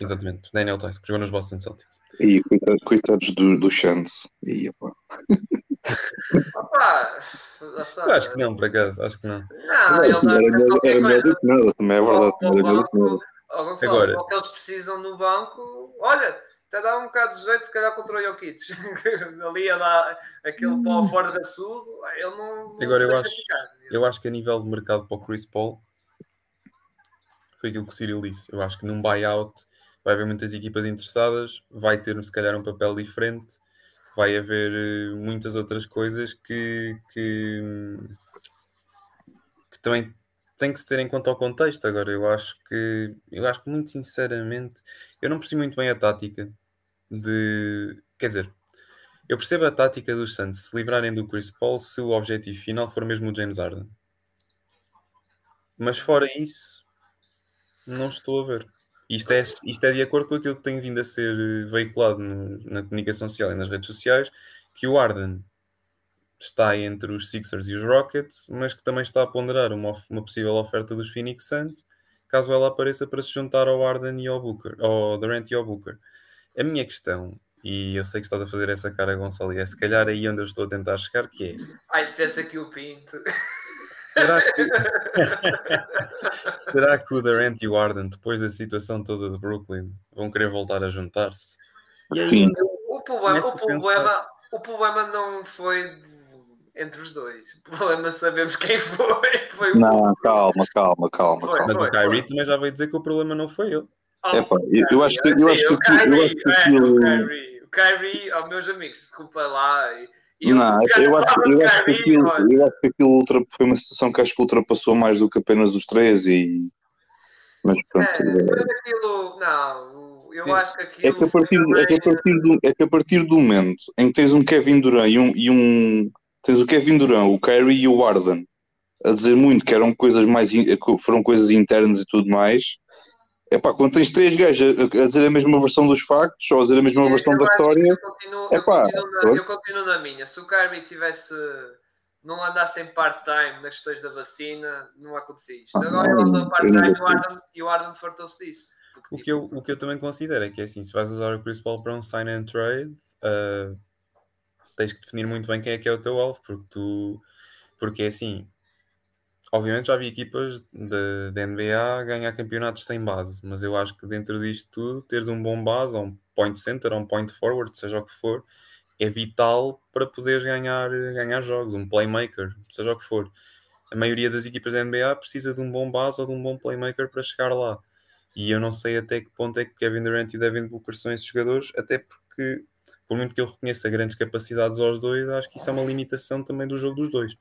Exatamente, Daniel Tice, que jogou nos Boston Celtics. E coitados, coitados do, do Chance. E. Opa! Lá. Eu acho que não, por acaso, acho que não. Não, ele Era dá melhor- do que nada, também é verdade. Banco, Gonçalo, Agora- o que eles precisam no banco, olha, até dá um bocado de jeito, se calhar contra o Jokic. <laughs> Ali a dar aquele pau fora da Suzo, ele não, não Agora se eu deixa acho- ficar. Eu acho que a nível de mercado para o Chris Paul foi aquilo que o Cyril disse. Eu acho que num buyout vai haver muitas equipas interessadas, vai ter se calhar um papel diferente, vai haver eh, muitas outras coisas que, que, que também tem que se ter em conta o contexto. Agora, eu acho que eu acho que muito sinceramente eu não percebi muito bem a tática de quer dizer, eu percebo a tática dos Suns se livrarem do Chris Paul se o objetivo final for mesmo o James Harden. Mas fora isso, não estou a ver. Isto é, isto é de acordo com aquilo que tem vindo a ser eh, veiculado no- na comunicação social e nas redes sociais, que o Harden está entre os Sixers e os Rockets, mas que também está a ponderar uma, uma possível oferta dos Phoenix Suns, caso ela apareça para se juntar ao Harden e ao Booker, ao Durant e ao Booker. A minha questão, e eu sei que estás a fazer essa cara, Gonçalo, é se calhar aí onde eu estou a tentar chegar, que é, Ai, se tivesse aqui o Pinto. Será que, <laughs> será que o Durant e o Harden, depois da situação toda de Brooklyn, vão querer voltar a juntar-se? E aí, Sim. O problema, o, problema, o problema não foi entre os dois. O problema sabemos quem foi. foi o- Não, calma, calma, calma. Foi, calma. mas foi, o Kyrie também já veio dizer que o problema não foi ele. Oh, É pá, eu, eu acho que eu acho que o Kyrie, eu acho que é, o Kyrie, o Kyrie, oh, meus amigos, desculpa lá. E, e Não, eu na acho, eu acho que aquilo, eu acho que aquilo ultra, foi uma situação que acho que ultrapassou mais do que apenas os três e mas pronto. é, é- mas aquilo, não, eu acho que É aquilo. que, a partir, foi é, que a partir do, é que a partir do momento em que tens um Kevin Durant e um, e um tens o Kevin Durant, o Kyrie e o Harden a dizer muito que eram coisas mais in- foram coisas internas e tudo mais. É pá, quando tens três gajos a, a dizer a mesma versão dos factos ou a dizer a mesma versão Eu da história, Eu continuo, eu, Epá, continuo na, pois. eu continuo na minha. Se o Kyrie tivesse. Não andasse em part-time nas questões da vacina, não acontecia isto. Ah, Agora não, ele andou eu part-time e o Arden- fartou-se disso. Porque, O tipo, que, eu, o que eu também considero é que é assim, se vais usar o Chris Paul para um sign and trade, ah, tens que definir muito bem quem é que é o teu alvo, porque tu porque é assim, obviamente já vi equipas da NBA ganhar campeonatos sem base, mas eu acho que dentro disto tudo, teres um bom base, ou um point center, ou um point forward, seja o que for, é vital para poderes ganhar, ganhar jogos, um playmaker, seja o que for. A maioria das equipas da NBA precisa de um bom base ou de um bom playmaker para chegar lá. E eu não sei até que ponto é que Kevin Durant e Devin Booker são esses jogadores, até porque, por muito que eu reconheça grandes capacidades aos dois, acho que isso é uma limitação também do jogo dos dois.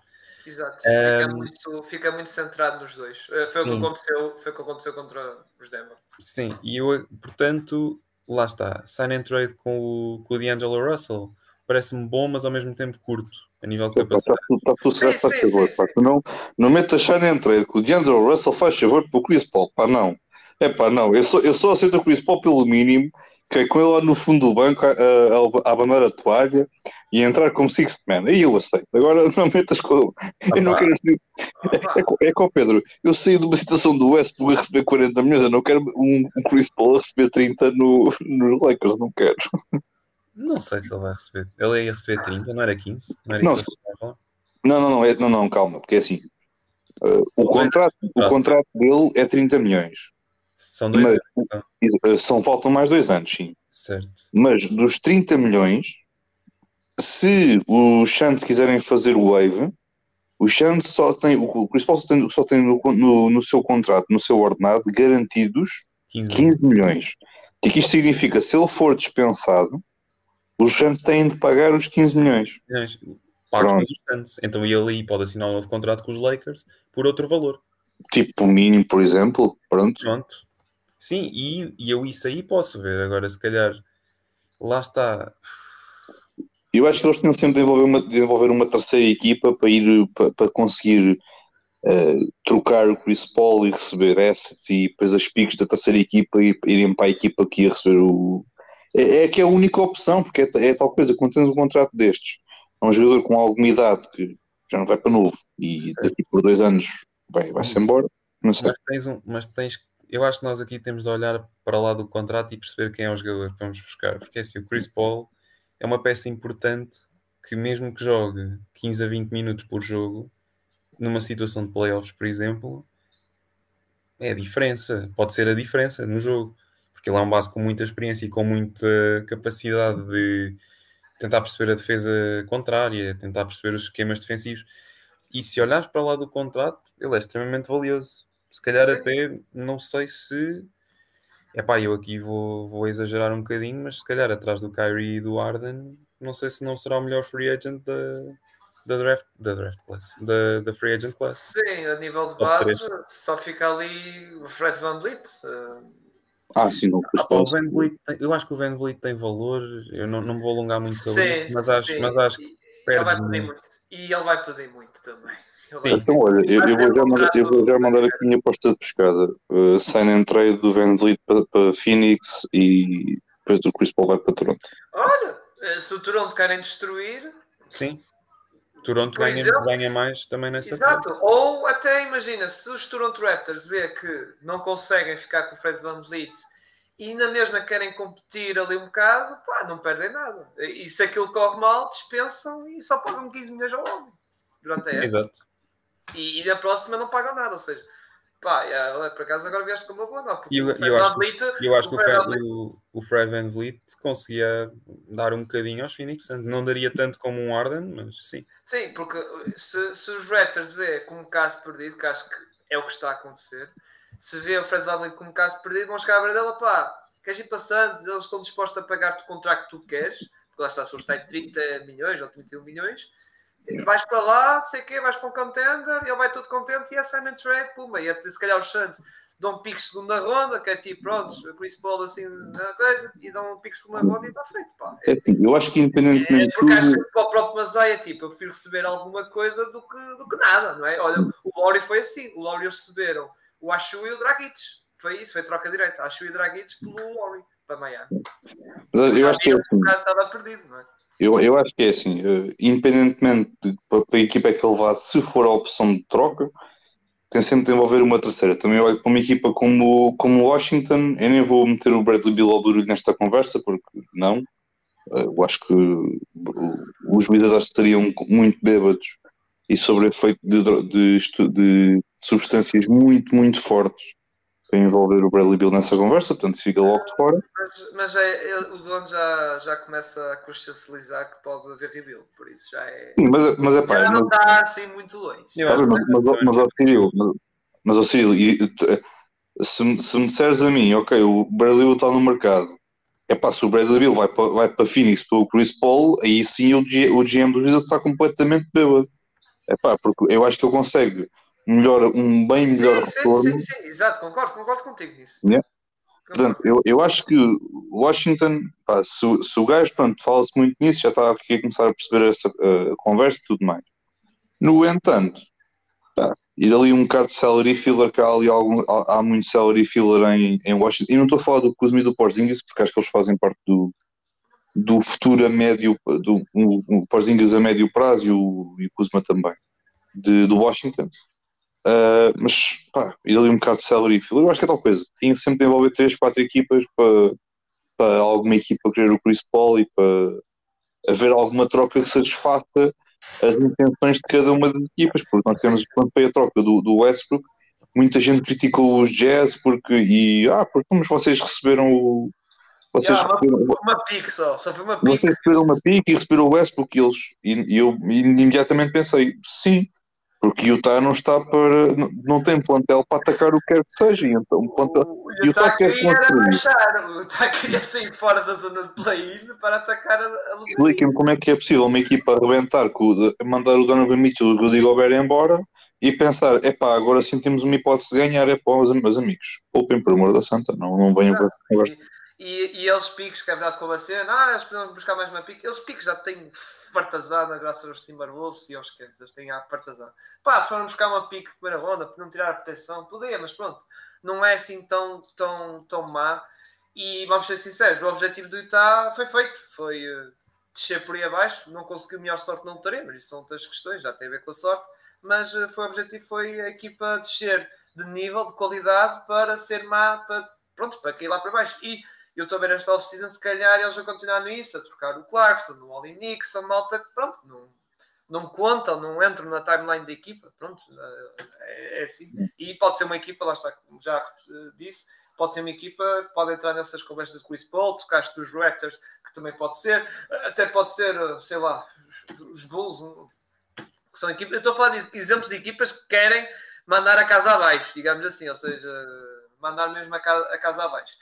Exato. Fica, muito, fica muito centrado nos dois. Eh, Foi o, que aconteceu, foi o que aconteceu contra os Denver. Sim, e eu, portanto, lá está. Sign and trade com o, com o D'Angelo Russell parece-me bom, mas ao mesmo tempo curto, a nível de Está capacidade. tudo, tá tudo certo, faz favor. sim, pá. não, não metas Shine and Trade que o D'Angelo Russell faz favor para o Chris Paul. Pá, não. É pá, não. Eu só, eu só aceito o Chris Paul pelo mínimo que com ele lá no fundo do banco a, a, a abandonar a toalha e entrar como Sixth Man. Aí eu aceito. Agora <laughs> não metas com. Eu não quero. É, é com o Pedro. Eu saí de uma situação do West do receber 40 milhões. Eu não quero um, um Chris Paul a receber 30 no, no Lakers. Não quero. Não sei se ele vai receber. Ele ia receber 30, não era 15? Não, era Não, a falar? Não, não, não, é, não, não, calma, porque é assim. uh, o, contrato, o contrato dele é 30 milhões. São dois Mas- anos, então. Uh, São, faltam mais dois anos, sim. Certo. Mas dos 30 milhões, se os Santos quiserem fazer o wave, o Santos só tem, o Chris Paul só tem, só tem no, no, no seu contrato, no seu ordenado, garantidos 15 milhões. 15 milhões. O que isto significa? Se ele for dispensado, os Santos têm de pagar os 15 milhões. Pagos Pronto. pelos Santos. Então ele aí pode assinar um novo contrato com os Lakers por outro valor. Tipo o mínimo, por exemplo. Pronto. Pronto. Sim, e, e eu isso aí posso ver. Agora, se calhar, lá está. Eu acho que eles tinham sempre de desenvolver uma, de desenvolver uma terceira equipa para ir para, para conseguir eh, trocar o Chris Paul e receber assets e depois as picos da terceira equipa ir, irem para a equipa que ia receber o. É, é que é a única opção, porque é, é tal coisa, quando tens um contrato destes, é um jogador com alguma idade que já não vai para novo e daqui por dois anos vai, vai-se embora, não sei. Mas tens um. Mas tens. Eu acho que nós aqui temos de olhar para lá do contrato e perceber quem é o jogador que vamos buscar. Porque assim, o Chris Paul é uma peça importante que, mesmo que jogue 15 a 20 minutos por jogo, numa situação de playoffs, por exemplo, é a diferença. Pode ser a diferença no jogo. Porque ele é um base com muita experiência e com muita capacidade de tentar perceber a defesa contrária, tentar perceber os esquemas defensivos. E se olhares para lá do contrato, ele é extremamente valioso. Se calhar Sim. até não sei se. Epá, eu aqui vou, vou exagerar um bocadinho, mas se calhar atrás do Kyrie e do Arden, não sei se não será o melhor free agent da, da, draft, da draft class, da, da free agent class. Sim, a nível de base, só fica ali o Fred Van Vliet. eh, Ah, sim, não. Ah, o Van Vliet tem- eu acho que o Van Vliet tem valor, eu não, não me vou alongar muito sobre sim, isso, mas acho, sim. mas acho que E ele vai perde pedir muito. muito. E ele vai pedir muito também. Sim. Então, olha, eu, eu vou já mandar, eu vou já mandar aqui a minha aposta de pescada. Uh, sign and trade do Van Vliet para, para Phoenix e depois do Chris Paul vai para Toronto. Olha, eh, se o Toronto querem destruir, Sim. Toronto ganha, exemplo- ganha mais também nessa Exato. Ou até imagina, se os Toronto Raptors vê que não conseguem ficar com o Fred Van Vliet e ainda mesmo querem competir ali um bocado, pá, não perdem nada. E se aquilo corre mal, dispensam e só pagam 15 milhões ao homem durante a época. Exato. E, e na próxima não pagam nada, ou seja, pá, olha, por acaso agora vieste com uma boa E eu- eu acho Van Vliet, Eu acho que o Fred Fred, Van Vliet- o, o Fred Van Vliet conseguia dar um bocadinho aos Phoenix Suns. Não daria tanto como um Arden, mas sim. Sim, porque se, se os Raptors vê como caso perdido, que acho que é o que está a acontecer, se vê o Fred VanVleet como um caso perdido, vão chegar a ver dela, pá, queres ir para Santos, eles estão dispostos a pagar-te o contrato que tu queres, porque lá está, se eles têm 30 milhões ou 31 milhões, vais para lá, não sei o quê, vais para um contender, ele vai todo contente e é Simon Trade, pumba, e até se calhar os Santos dão um pique segunda ronda, que é tipo, pronto, o Chris Paul assim, na coisa, e dão um pique segunda ronda e está feito, pá. É assim, eu acho que independentemente É, porque acho que para o próprio Mazaia, tipo, eu prefiro receber alguma coisa do que, do que nada, não é? Olha, o Lauri foi assim, o Lauri receberam o Achu e o Dragic. Foi isso, foi troca direta. Achu e Dragic pelo Lauri para Miami. mas eu acho que é viram assim. o caso estava perdido, não é? Eu, eu acho que é assim, eh, independentemente de para a equipa que ele vá, se for a opção de troca, tem sempre de envolver uma terceira. Também olho para uma equipa como, como Washington, eu nem vou meter o Bradley Bill ao barulho nesta conversa, porque não. Eh, Eu acho que os Wizards acho estariam muito bêbados e sobre efeito de, de, de substâncias muito, muito fortes para envolver o Bradley Bill nessa conversa, portanto fica logo de fora. Mas, mas é, é- o dono já, já começa a consciencializar que pode haver rebuild, por isso já é. Sim, Mas, mas é pá, Já mas- não está assim muito longe. Mas, mas, mas, ó, Cirilo, mas, Cirilo, e, eh, se, me- se me disseres a mim, ok, o Bradley está no mercado, é pá, se o Bradley Bill vai para, vai para Phoenix pelo Chris Paul, aí sim o, G, o GM do Wizards está completamente bêbado. É pá, porque eu acho que ele consegue melhor, um bem melhor Sim, sim, retorno. sim, sim, exato, concordo, concordo contigo nisso. Yeah. Concordo. Portanto, eu, eu acho que Washington, pá, se, o- se o gajo, pronto, fala-se muito nisso, já está aqui a começar a perceber essa eh, conversa e tudo mais. No entanto, pá, ir ali um bocado de salary filler, que há ali algum, há, há muito salary filler em, em Washington. E não estou a falar do Kuzma e do Porzingis, porque acho que eles fazem parte do, do futuro a médio, do o, o Porzingis a médio prazo e o, e o Kuzma também, de, do Washington. Uh, mas pá, ir ali um bocado de salary filler, eu acho que é tal coisa. Tinha sempre de envolver 3, 4 equipas para, para alguma equipa querer o Chris Paul e para haver alguma troca que satisfaça as intenções de cada uma das equipas, porque nós temos quando foi a troca do, do Westbrook, muita gente criticou os Jazz porque e ah, porque como vocês receberam o vocês yeah, receberam, uma, uma pique só, só foi uma pique. Vocês receberam uma pique e receberam o Westbrook eles, e, e eu e imediatamente pensei, sim, porque o Utah não está para. Não, tem plantel para atacar o que quer que seja. Então, o, plantel, o Utah, Utah queria era baixar. O Utah queria sair fora da zona de play-in para atacar a, a Expliquem-me como é que é possível uma equipa arrebentar, mandar o Donovan Mitchell e o Rudy Gobert embora e pensar: é pá, agora sim temos uma hipótese de ganhar. É para os meus amigos. Poupem, por amor da santa, não, não venham com essa conversa. E, e eles picos, que é verdade como a cena, ah, eles podem buscar mais uma pique. Eles picos já têm fartazana graças aos Timberwolves e aos que eles têm a fartazana. Pá, foram buscar uma pique de primeira ronda, não tirar a proteção, podia, mas pronto, não é assim tão, tão, tão má. E vamos ser sinceros, o objetivo do Utah foi feito, foi uh, descer por aí abaixo, não conseguiu melhor sorte não teremos, isso são outras questões, já tem a ver com a sorte, mas uh, foi o objetivo foi a equipa descer de nível, de qualidade para ser má, para, pronto, para cair lá para baixo. E eu estou a ver esta off-season, se calhar eles vão continuar nisso, a trocar o Clarkson, o Ollie Nixon, malta que pronto, não, não contam, não entram na timeline da equipa, pronto, é, é assim. E pode ser uma equipa, lá está, como já disse, pode ser uma equipa que pode entrar nessas conversas com o Chris Paul, tocaste dos Raptors, que também pode ser, até pode ser, sei lá, os Bulls, que são equipas, eu estou a falar de exemplos de equipas que querem mandar a casa abaixo, digamos assim, ou seja, mandar mesmo a casa, a casa abaixo.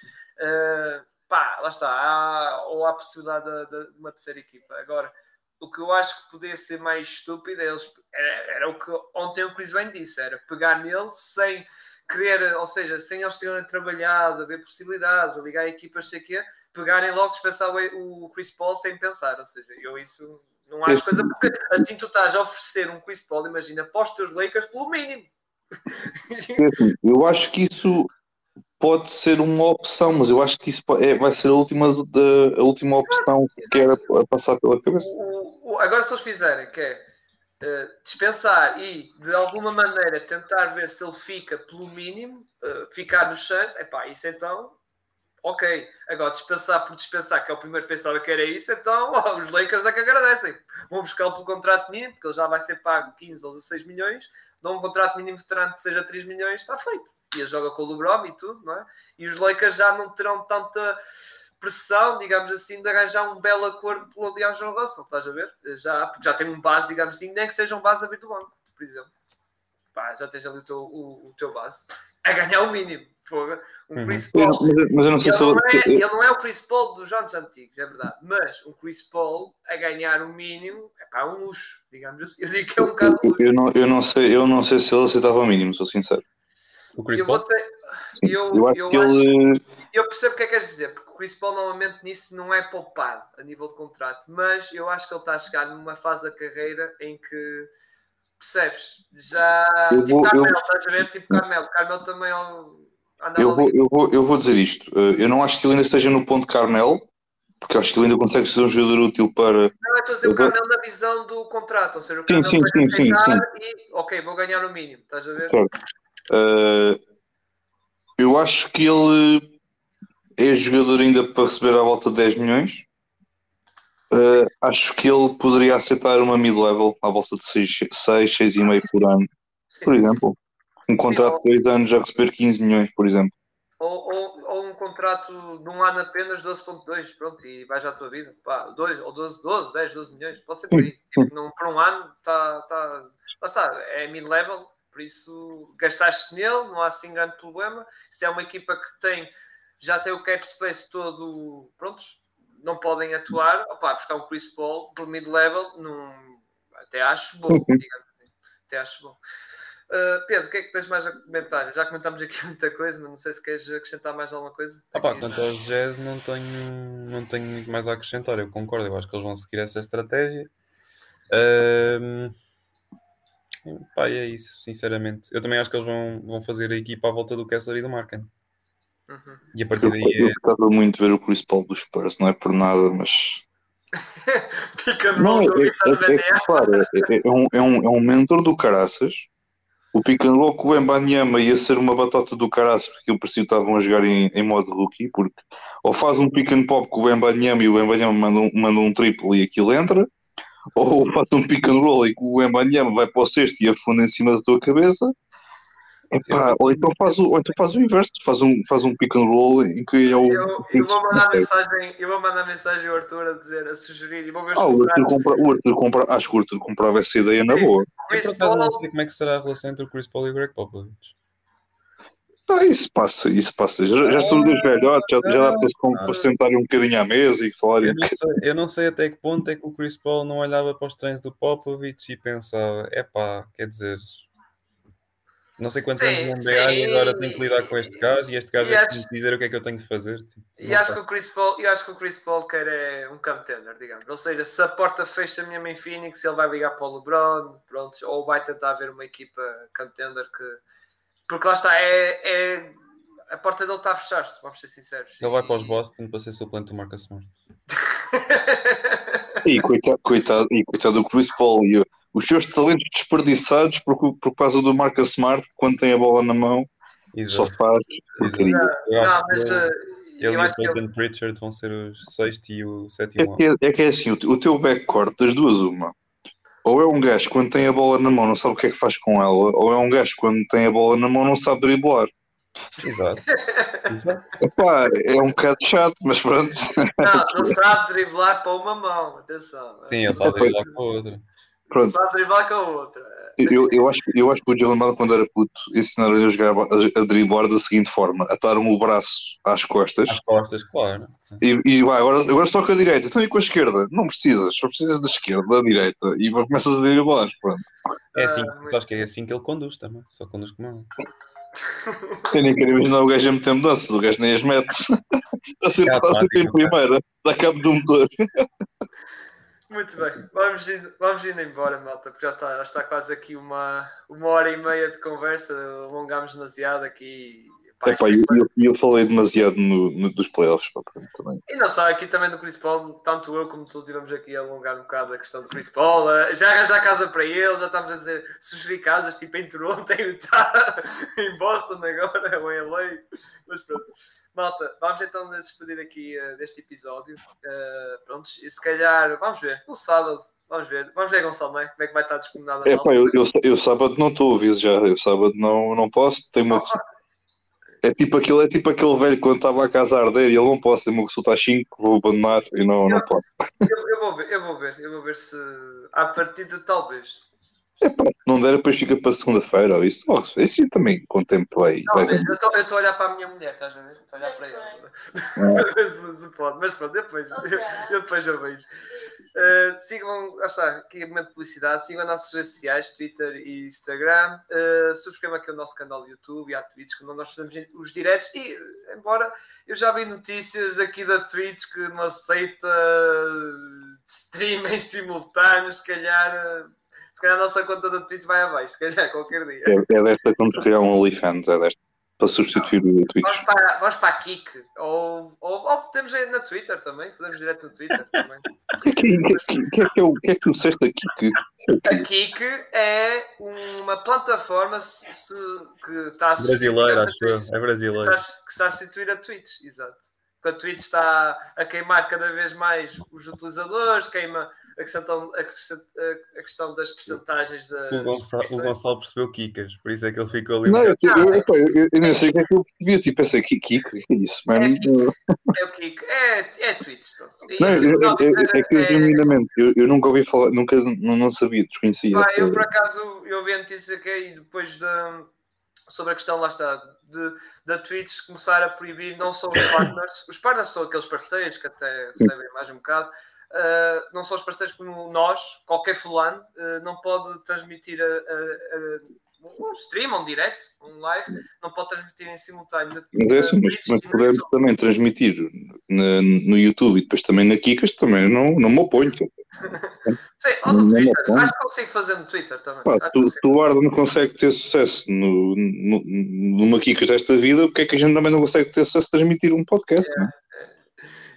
Uh, pá, lá está, há, ou há a possibilidade de, de, uma terceira equipa. Agora, o que eu acho que podia ser mais estúpido eles, era, era, o que ontem o Chris Wayne disse, era pegar neles sem querer, ou seja, sem eles terem trabalhado, a ver possibilidades, a ligar equipas, sei quê, pegarem logo dispensar o, o Chris Paul sem pensar, ou seja, eu isso não acho coisa, porque assim tu estás a oferecer um Chris Paul, imagina, para os teus Lakers pelo mínimo. Eu acho que isso pode ser uma opção, mas eu acho que isso é, vai ser a última, de, a última opção que era a passar pela cabeça. Agora, se eles fizerem, que é uh, dispensar e de alguma maneira tentar ver se ele fica pelo mínimo, uh, ficar no chance, é pá, isso então, ok. Agora, dispensar por dispensar, que é o primeiro que pensava que era isso, então oh, <laughs> os Lakers é que agradecem. Vão buscá-lo pelo contrato mínimo, porque ele já vai ser pago 15 ou 16 milhões dá um contrato mínimo veterano que seja 3 milhões, está feito. E ele joga com o LeBron e tudo, não é? E os Lakers já não terão tanta pressão, digamos assim, de arranjar um belo acordo pelo DeAngelo Russell, estás a ver? Já, já tem um base, digamos assim, nem que seja um base a vir do banco, por exemplo. Pá, já tens ali o teu, o, o teu base. A ganhar o mínimo. Um uhum. Chris Paul. Mas, mas eu não sei ele, se não é, ele não é o Chris Paul dos anos antigos, é verdade. Mas um Chris Paul a ganhar o mínimo é para um luxo, digamos assim. Eu digo que é um bocado luxo. Eu não, eu, não sei, eu não sei se ele aceitava o mínimo, sou sincero. O Chris eu Paul? Ser, eu, eu, eu, acho, ele... eu percebo o que é que queres dizer, porque o Chris Paul normalmente nisso não é poupado a nível de contrato, mas eu acho que ele está a chegar numa fase da carreira em que percebes? Já eu tipo vou, Carmelo, eu... estás a ver? Tipo Carmelo, Carmelo também é um eu vou, eu, vou, eu vou dizer isto. Eh, eu não acho que ele ainda esteja no ponto Carmel, porque acho que ele ainda consegue ser um jogador útil para. Não, estou a dizer o Carmel na visão do contrato, ou seja, o Carmel sim, sim, sim, sim, e ok, vou ganhar o mínimo, estás a ver? Uh, eu acho que ele é jogador ainda para receber à volta de 10 milhões. Uh, acho que ele poderia aceitar uma mid-level à volta de 6, 6, 6,5 por ano, sim. por exemplo. Um contrato de 2 anos a receber 15 milhões, por exemplo. Ou, ou, ou um contrato de um ano apenas 12.2, pronto, e vais à tua vida. Pá, 2 ou 12, 12, 10, 12 milhões, pode ser por aí. Tipo, não, por um ano está. Tá, lá está, é mid-level, por isso gastaste nele, não há assim grande problema. Se é uma equipa que tem, já tem o cap space todo, prontos, não podem atuar, opá, buscar um Chris Paul por mid-level, até acho bom, digamos assim. Até acho bom. Uh, Pedro, o que é que tens mais a comentar? Já comentámos aqui <laughs> muita coisa, mas não sei se queres acrescentar mais alguma coisa. Ah, pá, quanto aos Jazz, não tenho, não tenho muito mais a acrescentar. Eu concordo, eu acho que eles vão seguir essa estratégia. Uh, pá, é isso, sinceramente. Eu também acho que eles vão, vão fazer a equipa à volta do Kessler e do Marken. Uhum. E a partir Eu, daí eu é. gostava muito de ver o Chris Paul dos Spurs, não é por nada, mas. <laughs> Não, é, é, é, é, é, é- é um, é, um, é um mentor do caraças. O roll com o Embanyama ia ser uma batota do caraças porque eu parecia que estavam a jogar em, em modo rookie, porque ou faz um pick and pop com o Embanyama e o Embanyama manda um, manda um triplo e aquilo entra, ou faz um pick and roll e o Embanyama vai para o cesto e afunda em cima da tua cabeça. Epá, ou, então faz o, ou então faz o inverso, faz um, faz um pick and roll em que é o. Eu, eu vou mandar mensagem, eu vou mandar mensagem ao Arthur a dizer, a sugerir, e vou ver Ah, o Arthur, compra, o Arthur compra, acho que o Arthur comprava essa ideia na boa. Eu, Chris acaso, não Paul, sei como é que será a relação entre o Chris Paul e o Greg Popovich. Ah, isso passa, isso passa. Já, já estou dois velhotes, já, já dá para, se com- para sentarem um bocadinho à mesa e falarem. Eu não, sei, eu não sei até que ponto é que o Chris Paul não olhava para os treinos do Popovich e pensava: epá, quer dizer, não sei quantos Sim, anos sim, e agora tenho que lidar com este gajo e este gajo e é que acho- que dizer o que é que eu tenho que fazer. Tipo, E não acho que o Chris Paul, eu acho que o Chris Paul quer é um contender, digamos. Ou seja, se a porta fecha mesmo em Phoenix, ele vai ligar para o LeBron, pronto, ou vai tentar ver uma equipa contender que. Porque lá está, é, é- a porta dele está a fechar-se, vamos ser sinceros. Ele vai para os E- Boston para ser suplente do Marcus Smart. <laughs> E coitado, coitado, e coitado do Chris Paul e o- os seus talentos desperdiçados por, por causa do Marcus Smart, que quando tem a bola na mão, só Exato. faz porcaria. Acho Não, mas uh, ele e o ele, Peyton Pritchard vão ser os sexto e o É sétimo. que é, é que é assim, o, te- o teu backcourt das duas, uma. Ou é um gajo que quando tem a bola na mão não sabe o que é que faz com ela, ou é um gajo que quando tem a bola na mão não sabe driblar. Exato. <laughs> Exato. Epá, é um bocado chato, mas pronto. não, não sabe driblar para uma mão, atenção. Sim, ele sabe driblar com a outra. Pronto. com a outra. Eu, eu, acho, que- eu acho que o Jalen quando era puto, ensinaram-lhe a jogar a, a driblar da seguinte forma: ataram o braço às costas Às costas, claro. E, e vai, agora, agora só com a direita. Então e com a esquerda? Não precisas, só precisas da esquerda, da direita e vai- começas a driblar. Pronto. É assim, Ah, sabes que é assim que ele conduz também. Só conduz com a mão. Eu nem quero imaginar o gajo a meter mudanças, o gajo nem as mete. <laughs> Está sempre, É está sempre em primeira, dá cabo do motor. Muito bem, vamos indo, vamos indo embora, malta, porque já está, já está quase aqui uma, uma hora e meia de conversa, alongámos demasiado aqui. Pá, Epá, eu, eu, eu falei demasiado no, no- dos playoffs, pá, também. E não só, aqui também do Chris Paul, tanto eu como tu tivemos aqui a alongar um bocado a questão do Chris Paul, já arranjar casa para ele, já estamos a dizer, sugerir casas tipo em Toronto, em Utah, em Boston agora, ou em LA, mas pronto. Malta, vamos então despedir aqui eh, deste episódio. Uh, prontos, e se calhar, vamos ver, no sábado, vamos ver, vamos ver Gonçalo, não é? Como é que vai estar disponível a É pá, eu, eu, eu sábado não estou a aviso já, eu sábado não, não posso, tenho uma <laughs> É tipo aquele, é tipo aquele velho quando estava a casa a arder e ele não posso, tem uma consulta às 5, vou abandonar e não, não posso. Eu, eu vou ver, eu vou ver, eu vou ver se à partida talvez. Não der, depois fica para segunda-feira ou isso. Oh, isso eu também contemplei. Não, eu estou- a olhar para a minha mulher, estás a ver? Estou a olhar para ela. <laughs> se, se pode, mas pronto, depois, eu, eu depois eu vejo. Uh, sigam, lá está, aqui é momento de publicidade, sigam as nossas redes sociais, Twitter e Instagram, uh, subscrevam aqui o nosso canal de YouTube e a Twitch, quando nós fazemos os diretos e, embora eu já vi notícias daqui da Twitch que não aceita stream em <laughs> simultâneo, se calhar, uh, se calhar a nossa conta da Twitch vai abaixo, se calhar qualquer dia. É, é desta quando criar um OnlyFans, é desta. Para substituir o Twitch. Vamos para, vamos para a Kik, ou, ou, ou temos aí na Twitter também, fazemos direto no Twitter também. O <laughs> que, é que, que, que, é que, o- que é que tu disseste o quê? A Kik é uma plataforma se- se- que está a substituir Brasileira, a acho eu. Twitch. É Que brasileira. está- que está a substituir a Twitch, exato. Porque a Twitch está a queimar cada vez mais os utilizadores, queima a questão, a questão, a questão das percentagens das O Gonçalo, o. Gonçalo percebeu Kikas, por isso é que ele ficou ali. Não, eu, bocado- eu, eu, eu, eu nem sei o que é que eu percebi. Tipo, pensei, que, que é isso, mano? É <laughs> o Kik, é, é Twitch, pronto. Não, eu, aquilo que é que eu, é- genuinamente, eu, eu nunca ouvi falar, nunca, não, não sabia, desconhecia. Essa- eu por acaso eu vi a notícia que aí depois da sobre a questão lá está de, da Twitch começar a proibir não só os <coughs> partners, os partners são aqueles parceiros que até recebem mais um bocado, ah, não são os parceiros como nós, qualquer fulano, ah, não pode transmitir a, a- a- um stream, um direct, um live, não pode transmitir em simultâneo na, Mas mas, no podemos também transmitir na- no YouTube e depois também na Kikas, também não, não me oponho. <laughs> Sim, ou no Twitter. Acho que consigo fazer no Twitter também. Pá, tu, tu Arda não consegue ter sucesso no, no, numa Kikas desta vida, porque é que a gente também não consegue ter sucesso a transmitir um podcast, É, não é?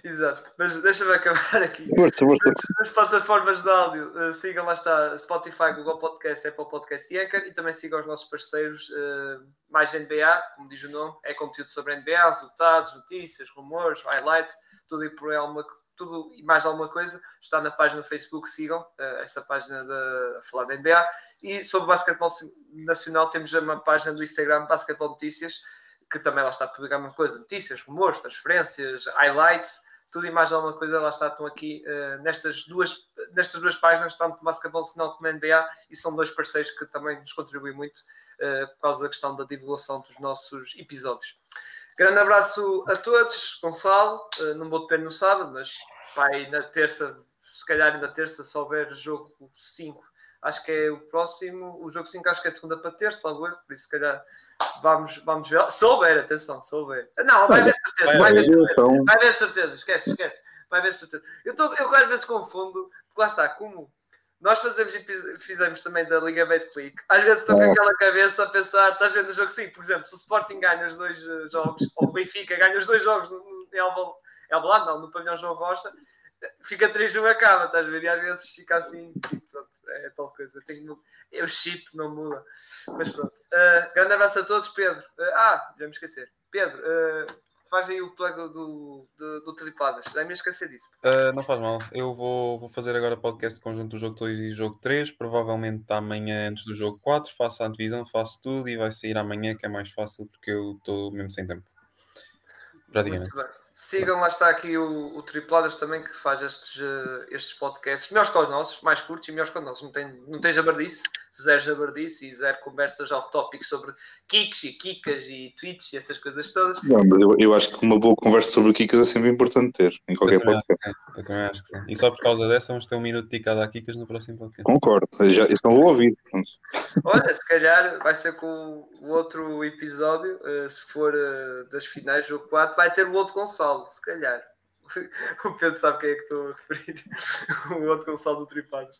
Exato, mas deixa-me acabar aqui. Força, força. Nas plataformas de áudio, eh, sigam lá está Spotify, Google Podcast, Apple Podcast e Anchor e também sigam os nossos parceiros eh, mais NBA, como diz o nome, é conteúdo sobre NBA, resultados, notícias, rumores, highlights, tudo e por aí alguma tudo e mais alguma coisa está na página do Facebook, sigam eh, essa página de, a falar da NBA e sobre basquetebol nacional temos uma página do Instagram Basquetebol Notícias que também lá está a publicar uma coisa, notícias, rumores, transferências, highlights tudo e mais alguma coisa, lá está, estão aqui uh, nestas, duas, nestas duas páginas, tanto Basketball Nacional como NBA, e são dois parceiros que também nos contribuem muito uh, por causa da questão da divulgação dos nossos episódios. Grande abraço a todos, Gonçalo, uh, não vou depender no sábado, mas vai na terça, se calhar na terça, se houver jogo 5, acho que é o próximo, o jogo 5 acho que é de segunda para terça, por isso se calhar Vamos, vamos ver. Souber, atenção, souber. Não, vai haver certeza. Vai haver certeza. Vai haver certeza. Esquece, esquece. Vai haver certeza. Eu, tô, eu às vezes confundo, porque lá está, como nós fazemos fizemos também da Liga Betclick, às vezes estou com aquela cabeça a pensar, estás vendo o jogo 5, por exemplo, se o Sporting ganha os dois eh, jogos, <laughs> ou o Benfica ganha os dois jogos em Alvalade, não, no Pavilhão João Rocha, fica 3-1 acaba, estás a ver? E às vezes fica assim, pronto, é tal coisa. Tenho, é o chip, não muda. Mas pronto. Uh, grande abraço a todos, Pedro. Uh, ah, já me esquecer. Pedro, uh, faz aí o plug do, do, do Tripladas. Já me esquecer disso. Não faz mal. Eu vou, vou fazer agora podcast conjunto do jogo 2 e jogo 3. Provavelmente amanhã antes do jogo 4. Faço a antevisão, faço tudo e vai sair amanhã, que é mais fácil porque eu estou mesmo sem tempo. Praticamente. Muito bem. Sigam, lá está aqui o, o Tripladas também, que faz estes, uh, estes podcasts, melhores que os nossos, mais curtos e melhores que os nossos. Não tem, não tem jabardice, zero jabardice e zero conversas off-topic sobre kicks e kikas e tweets e essas coisas todas. Não, mas eu, eu acho que uma boa conversa sobre kikas é sempre importante ter, em qualquer eu podcast. eu também acho que sim. E só por causa dessa vamos ter um minuto dedicado a kikas no próximo podcast. Concordo, já, então vou ouvir. Pronto. Olha, se calhar vai ser com o outro episódio, uh, se for uh, das finais, jogo 4, vai ter o outro Gonçalo se calhar. <laughs> O Pedro sabe quem é que estou a referir. <laughs> o outro Gonçalo do Tripados.